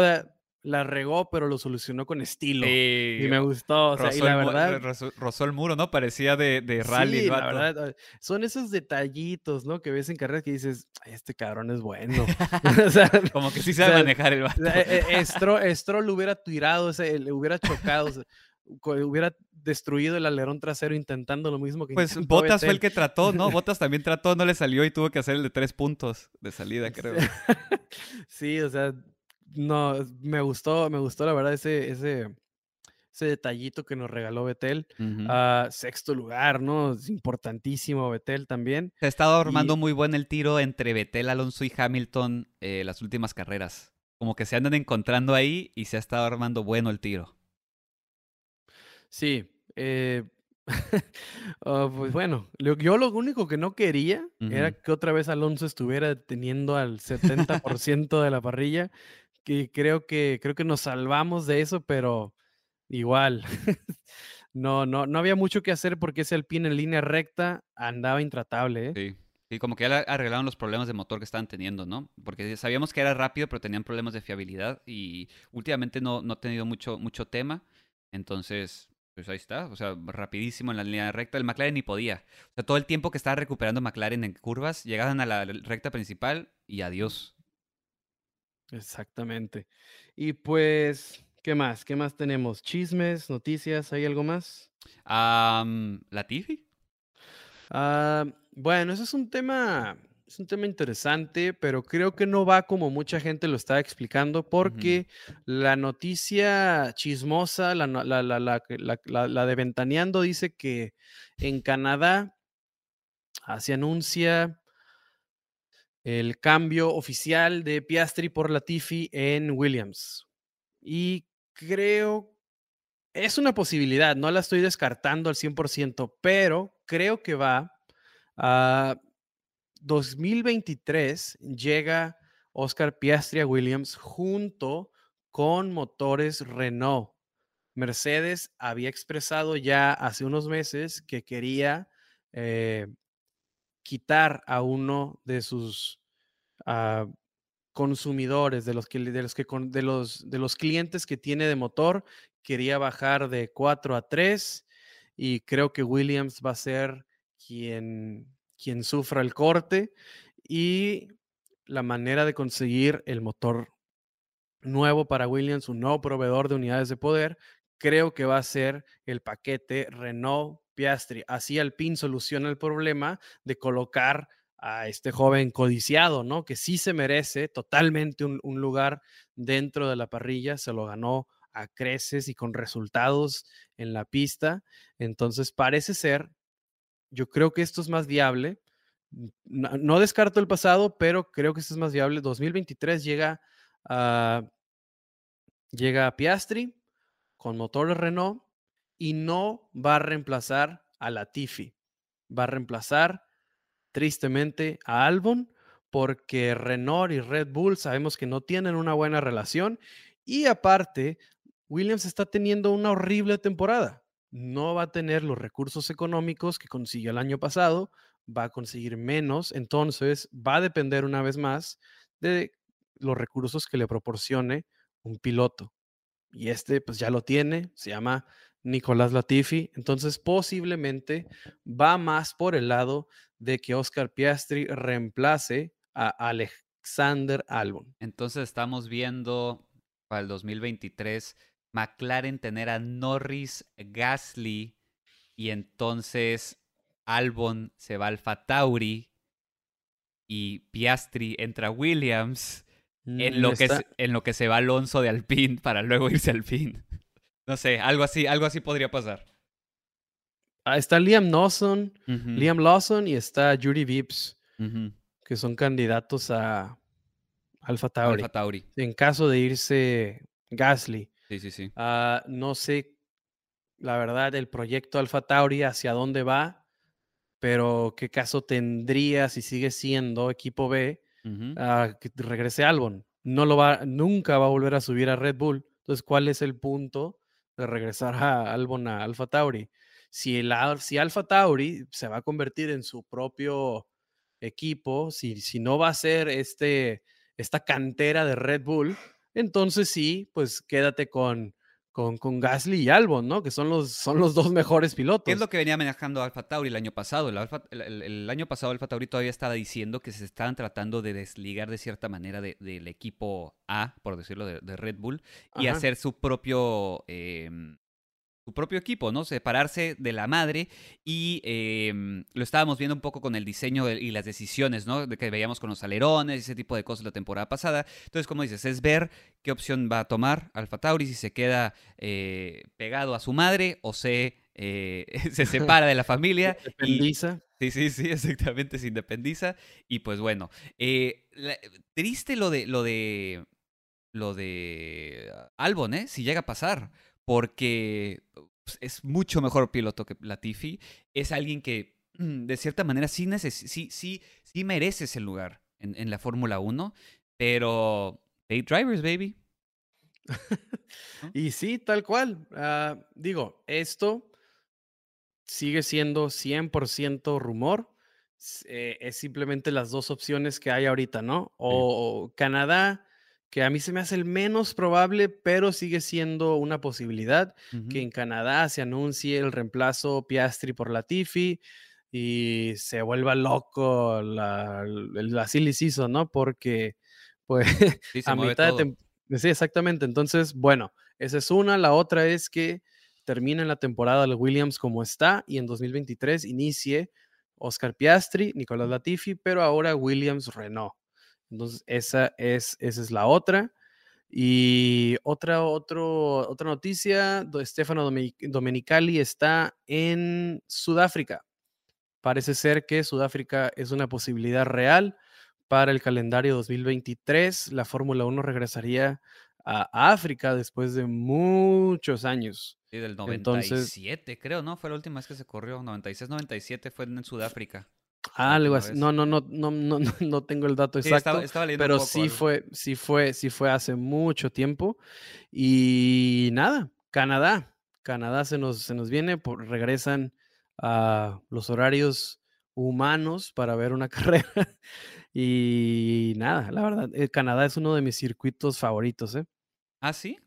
la regó, pero lo solucionó con estilo. y me gustó. O sea, y la verdad. Rozó el muro, ¿no? Parecía de, de rally. Sí, la verdad. Son esos detallitos, ¿no? Que ves en carreras que dices, este cabrón es bueno. o sea, Como que sí sabe manejar el vato. Eh, Stroll, lo hubiera tirado, le hubiera chocado. hubiera destruido el alerón trasero intentando lo mismo que Pues Botas fue el que trató, ¿no? Botas también trató, no le salió y tuvo que hacer el de tres puntos de salida, creo. sí, o sea, no, me gustó, me gustó la verdad ese, ese, ese detallito que nos regaló Betel. a sexto lugar, ¿no? Es importantísimo Betel también. Se ha estado armando muy buen el tiro entre Betel, Alonso y Hamilton eh, las últimas carreras. Como que se andan encontrando ahí y se ha estado armando bueno el tiro. Sí, eh, Oh, pues bueno, yo lo único que no quería era que otra vez Alonso estuviera teniendo al 70% de la parrilla, que creo que creo que nos salvamos de eso, pero igual, no no no había mucho que hacer porque ese Alpine en línea recta andaba intratable, ¿eh? Sí. Sí, como que ya arreglaron los problemas de motor que estaban teniendo, ¿no? Porque sabíamos que era rápido, pero tenían problemas de fiabilidad y últimamente no, no ha tenido mucho, mucho tema. Entonces, pues ahí está. O sea, rapidísimo en la línea recta. El McLaren ni podía. O sea, todo el tiempo que estaba recuperando McLaren en curvas, llegaban a la recta principal y adiós. Exactamente. Y pues, ¿qué más? ¿Qué más tenemos? ¿Chismes, noticias? ¿Hay algo más? Am, ¿Latifi? Ah, bueno, eso es un tema, es un tema interesante, pero creo que no va como mucha gente lo está explicando, porque la noticia chismosa, la, la, la, la, la- la- la de Ventaneando dice que en Canadá se anuncia el cambio oficial de Piastri por Latifi en Williams. Y creo, es una posibilidad, no la estoy descartando al 100%, pero creo que va a 2023 llega Oscar Piastri a Williams junto con motores Renault. Mercedes había expresado ya hace unos meses que quería eh, quitar a uno de sus ah, consumidores, de los que, de los de los clientes que tiene de motor, quería bajar de 4 a 3 y creo que Williams va a ser quien, quien sufra el corte y la manera de conseguir el motor nuevo para Williams, un nuevo proveedor de unidades de poder, creo que va a ser el paquete Renault Piastri. Así Alpine soluciona el problema de colocar a este joven codiciado, ¿no? Que sí se merece totalmente un, lugar dentro de la parrilla, se lo ganó a creces y con resultados en la pista. Entonces parece ser, yo creo que esto es más viable. No, descarto el pasado, pero creo que esto es más viable. 2023 llega a Llega Piastri con motores Renault y no va a reemplazar a Latifi. Va a reemplazar tristemente a Albon porque Renault y Red Bull sabemos que no tienen una buena relación y aparte Williams está teniendo una horrible temporada. No va a tener los recursos económicos que consiguió el año pasado, va a conseguir menos, entonces va a depender una vez más de los recursos que le proporcione un piloto y este pues ya lo tiene, se llama Nicolás Latifi, entonces posiblemente va más por el lado de que Oscar Piastri reemplace a Alexander Albon. Entonces estamos viendo para el 2023 McLaren tener a Norris, Gasly y entonces Albon se va al Tauri y Piastri entra a Williams en Mm, lo que en lo que se va Alonso de Alpine para luego irse al Alpine. No sé, algo así, algo así podría pasar. ah, está Liam Lawson, Liam Lawson y está Yuri Vips, que son candidatos a Alfa Alfa Tauri. Tauri. En caso de irse Gasly, Sí, sí, sí. Ah, no sé, la verdad, el proyecto Alfa Tauri hacia dónde va, pero qué caso tendría si sigue siendo equipo B Ujú. a que regrese Albon. No lo va, nunca va a volver a subir a Red Bull. Entonces, ¿cuál es el punto de regresar a Albon a Alfa Tauri? Si, el, si Alfa Tauri se va a convertir en su propio equipo, si, si no va a ser este, esta cantera de Red Bull, entonces sí, pues quédate con, con, con Gasly y Albon, ¿no? Que son los, son los dos mejores ¿Qué es lo pilotos. que venía manejando Alfa Tauri el año pasado? El, Alfa- el- el- el año pasado Alfa Tauri todavía estaba diciendo que se estaban tratando de desligar de cierta manera de- del equipo A, por decirlo, de, de Red Bull, y Ajá. hacer su propio, em, su propio equipo, ¿no? Separarse de la madre y em, lo estábamos viendo un poco con el diseño y las decisiones, ¿no? De que veíamos con los alerones y ese tipo de cosas la temporada pasada. Entonces, como dices, es ver qué opción va a tomar Alfa Tauri, si se queda eh, pegado a su madre o se, eh, se separa de la familia y... Dependiza. Sí, sí, sí, exactamente, se independiza. Y pues bueno, eh, la- triste lo de, lo de, lo de Albon, ¿eh? Si llega a pasar, porque pues, es mucho mejor piloto que Latifi. Es alguien que, mm, de cierta manera, sí, sí, sí, sí merece ese lugar en, en la Fórmula 1, pero Eight drivers, baby. y sí, tal cual. Ah, digo, esto sigue siendo 100% rumor. Eh, es simplemente las dos opciones que hay ahorita, ¿no? O, Canadá, que a mí se me hace el menos probable, pero sigue siendo una posibilidad que en Canadá se anuncie el reemplazo Piastri por Latifi y se vuelva loco la, la silly season, ¿no? Porque, pues, a mitad de Sí, exactamente. Entonces, bueno, esa es una. La otra es que termine la temporada de Williams como está y en 2023 inicie Oscar Piastri, Nicolás Latifi, pero ahora Williams Renault. Entonces, esa es, esa es la otra. Y otra, otro, otra noticia, Stefano Domenicali está en Sudáfrica. Parece ser que Sudáfrica es una posibilidad real para el calendario 2023. La Fórmula 1 regresaría a África después de muchos años. Sí, del 97, creo, ¿no? Fue la última vez que se corrió. 96, 97 fue en Sudáfrica. Algo así. No, no, no, no, no, no tengo el dato exacto. pero sí fue, sí fue, sí fue hace mucho tiempo. Y nada, Canadá. Canadá se nos, se nos viene, por, regresan a los horarios humanos para ver una carrera. y nada, la verdad, eh, Canadá es uno de mis circuitos favoritos, ¿eh? ¿Ah, sí?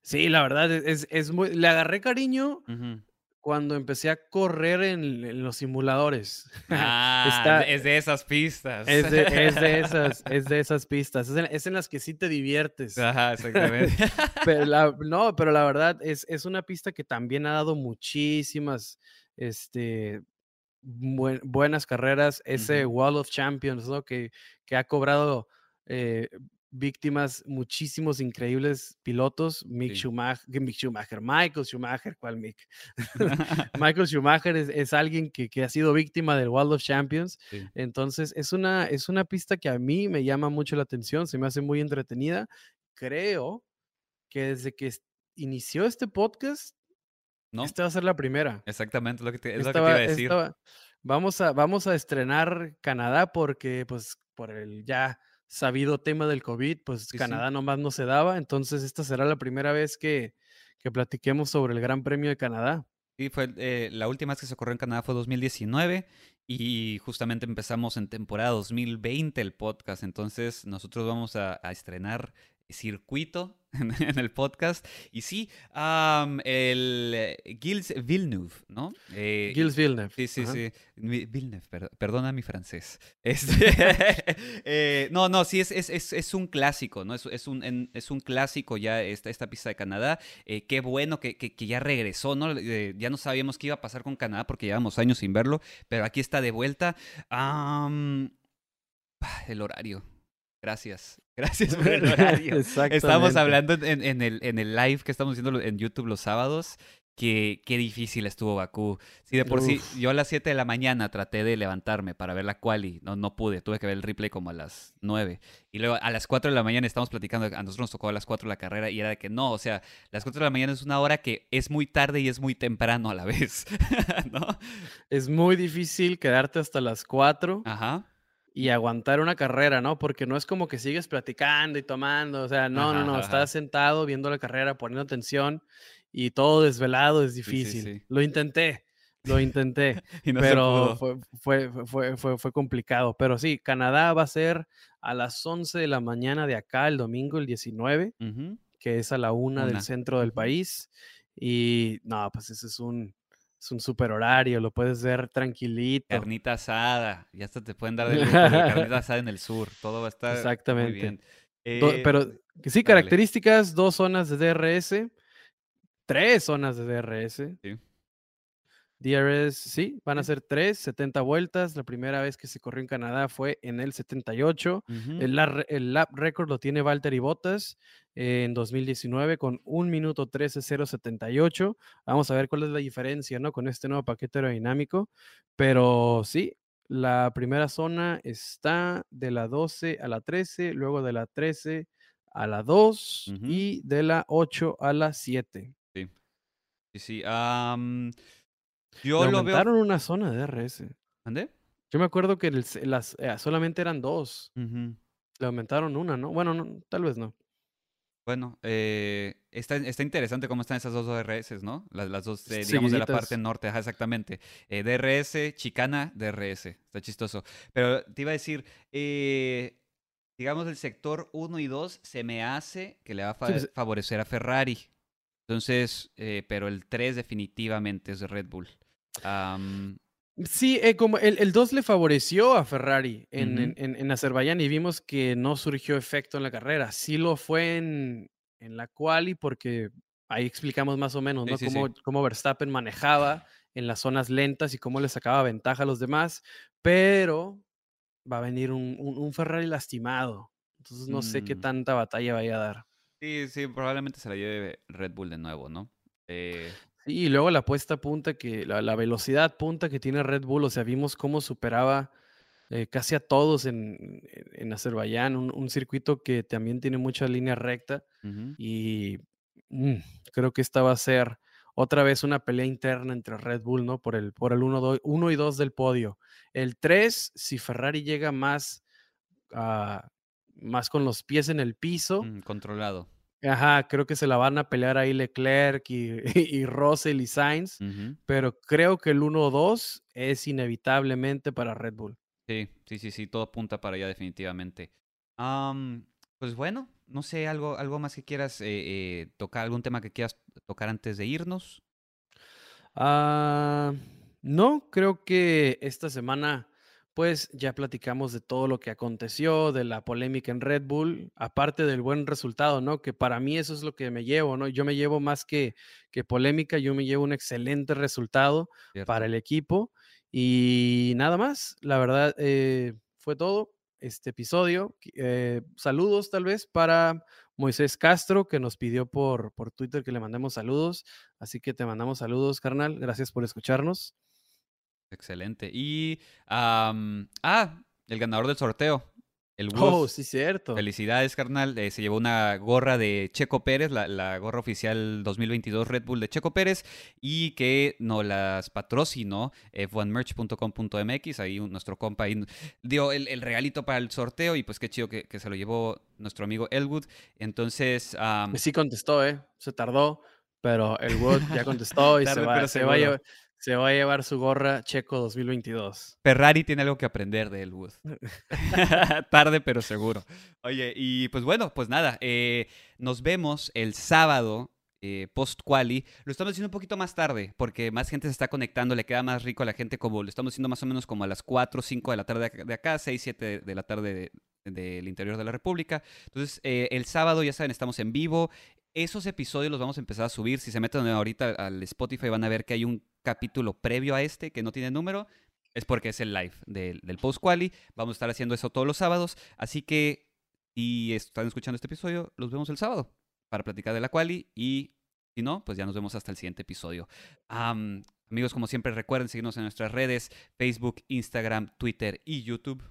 Sí, la verdad, es, es muy. Le agarré cariño cuando empecé a correr en, los simuladores. Ah, es de esas pistas. Es de, esas, es de esas pistas. Es en, las que sí te diviertes. Ajá, exactamente. pero no, pero la verdad es, es una pista que también ha dado muchísimas este, buenas carreras. Ese Wall of Champions, ¿no? Que, que ha cobrado. Eh, víctimas muchísimos increíbles pilotos, Mick, Schumacher, Mick Schumacher, Michael Schumacher, ¿cuál Mick? Michael Schumacher es, alguien que, que, ha sido víctima del World of Champions, entonces es una, es una pista que a mí me llama mucho la atención, se me hace muy entretenida, creo que desde que inició este podcast, ¿No? esta va a ser la primera. Exactamente, lo que te, es lo que te iba a decir. vamos, a, vamos a estrenar Canadá porque pues por el ya sabido tema del COVID, pues Canadá nomás no se daba, entonces esta será la primera vez que, que platiquemos sobre el Gran Premio de Canadá. Sí, fue eh, la última vez que se corrió en Canadá fue 2019 y justamente empezamos en temporada 2020 el podcast, entonces nosotros vamos a, a estrenar circuito en, el podcast. Y sí, el eh, Gilles Villeneuve, ¿no? Eh, Gilles Villeneuve. Sí, sí, sí. Villeneuve, perdona mi francés. Este, eh, no, no, sí, es, es, es, un clásico, ¿no? Es, es, un, es un clásico ya esta, esta pista de Canadá. qué bueno que, que, ya regresó, ¿no? ya no sabíamos qué iba a pasar con Canadá porque llevamos años sin verlo, pero aquí está de vuelta. el horario. Gracias. Gracias por el horario. Estamos hablando en, el, en el live que estamos haciendo en YouTube los sábados. Que, qué difícil estuvo Bakú. Sí, de por sí, yo a las 7 de la mañana traté de levantarme para ver la quali. No, no pude. Tuve que ver el replay como a las 9. Y luego a las 4 de la mañana estamos platicando. A nosotros nos tocó a las 4 la carrera y era de que no, o sea, las 4 de la mañana es una hora que es muy tarde y es muy temprano a la vez. ¿No? Es muy difícil quedarte hasta las 4. Ajá y aguantar una carrera, ¿no? Porque no es como que sigues platicando y tomando, o sea, no, no, no, estás sentado viendo la carrera, poniendo atención y todo desvelado es difícil. Lo intenté, lo intenté, pero fue, fue, fue, fue, fue, complicado. Pero sí, Canadá va a ser a las 11 de la mañana de acá, el domingo, el 19, que es a la una, del centro del país. Y no, pues ese es un, es un super horario, lo puedes ver tranquilito. Carnita asada, ya hasta te pueden dar de carnita asada en el sur, todo va a estar Exactamente. muy bien. Eh, pero sí, características, dos zonas de DRS, tres zonas de DRS. Sí. DRS, sí, van a ser tres, 70 vueltas. La primera vez que se corrió en Canadá fue en el 78. el, lap, record lo tiene Valtteri Bottas en 2019 con 1 minuto 13.078. Vamos a ver cuál es la diferencia, ¿no? Con este nuevo paquete aerodinámico. Pero sí, la primera zona está de la 12 a la 13, luego de la 13 a la 2 y de la 8 a la 7. Sí, sí. Yo Le lo veo. una zona de DRS. ¿Dónde? Yo me acuerdo que las, eh, solamente eran dos. Le aumentaron una, ¿no? Bueno, no, tal vez no. Bueno, eh, está, está, interesante cómo están esas dos DRS, ¿no? Las, las dos, eh, digamos, de la parte norte, ajá, exactamente. Eh, DRS, chicana, DRS. Está chistoso. Pero te iba a decir, digamos, el sector 1 y 2 se me hace que le va a pues favorecer a Ferrari. Entonces, pero el 3 definitivamente es Red Bull. Sí, eh, como el, 2 le favoreció a Ferrari en, en, Azerbaiyán y vimos que no surgió efecto en la carrera. Sí lo fue en, en la quali porque ahí explicamos más o menos ¿no? cómo, Verstappen manejaba en las zonas lentas y cómo le sacaba ventaja a los demás, pero va a venir un, Ferrari lastimado. Entonces no sé qué mm. tanta batalla vaya a dar. Sí, sí, probablemente se la lleve Red Bull de nuevo, ¿no? Eh, y luego la puesta punta que, la, velocidad punta que tiene Red Bull, o sea, vimos cómo superaba eh, casi a todos en, en Azerbaiyán, un, circuito que también tiene mucha línea recta y mm, creo que esta va a ser otra vez una pelea interna entre Red Bull, ¿no? Por el, por el 1 y 2 del podio. El 3, si Ferrari llega más, ah, más con los pies en el piso. Mm, controlado. Ajá, creo que se la van a pelear ahí Leclerc y, y Russell y Sainz, pero creo que el 1-2 es inevitablemente para Red Bull. Sí, sí, sí, sí, todo apunta para allá definitivamente. pues bueno, no sé, algo, algo más que quieras eh, eh, tocar, algún tema que quieras tocar antes de irnos. Ah, no, creo que esta semana pues ya platicamos de todo lo que aconteció, de la polémica en Red Bull, aparte del buen resultado, ¿no? Que para mí eso es lo que me llevo, ¿no? Yo me llevo más que, que polémica, yo me llevo un excelente resultado para el equipo y nada más, la verdad eh, fue todo este episodio. Eh, saludos tal vez para Moisés Castro, que nos pidió por, por Twitter que le mandemos saludos, así que te mandamos saludos, carnal, gracias por escucharnos. Excelente. Y, ah, el ganador del sorteo. El oh, sí, cierto. Felicidades, carnal. Eh, se llevó una gorra de Checo Pérez, la, gorra oficial 2022 Red Bull de Checo Pérez, y que nos las patrocinó f1merch.com.mx. Ahí nuestro compa dio el, regalito para el sorteo, y pues qué chido que, se lo llevó nuestro amigo Elwood. Entonces. sí contestó, ¿eh? Se tardó, pero Elwood ya contestó y se va, se va a llevar se va a llevar su gorra Checo 2022. Ferrari tiene algo que aprender de Elwood. Tarde, pero seguro. Oye, y pues bueno, pues nada, eh, nos vemos el sábado eh, post-quali. Lo estamos haciendo un poquito más tarde, porque más gente se está conectando, le queda más rico a la gente como lo estamos haciendo más o menos como a las 4 o 5 de la tarde de acá, 6, 7 de la tarde del interior de la República. Entonces, eh, el sábado, ya saben, estamos en vivo. Esos episodios los vamos a empezar a subir. Si se meten ahorita al Spotify van a ver que hay un capítulo previo a este que no tiene número. Es porque es el live del, del post quali. Vamos a estar haciendo eso todos los sábados. Así que si están escuchando este episodio, los vemos el sábado para platicar de la quali. Y si no, pues ya nos vemos hasta el siguiente episodio. amigos, como siempre, recuerden seguirnos en nuestras redes: Facebook, Instagram, Twitter y YouTube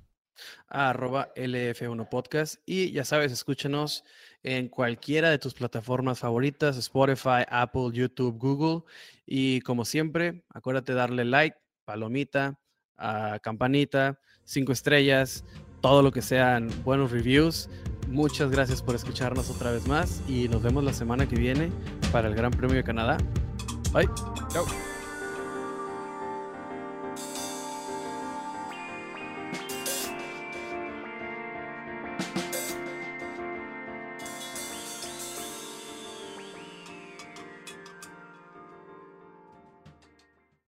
arroba LF1 Podcast. Y ya sabes, escúchanos en cualquiera de tus plataformas favoritas, Spotify, Apple, YouTube, Google. Y como siempre, acuérdate darle like, palomita, a campanita, cinco estrellas, todo lo que sean buenos reviews. Muchas gracias por escucharnos otra vez más y nos vemos la semana que viene para el Gran Premio de Canadá. Bye. Chao.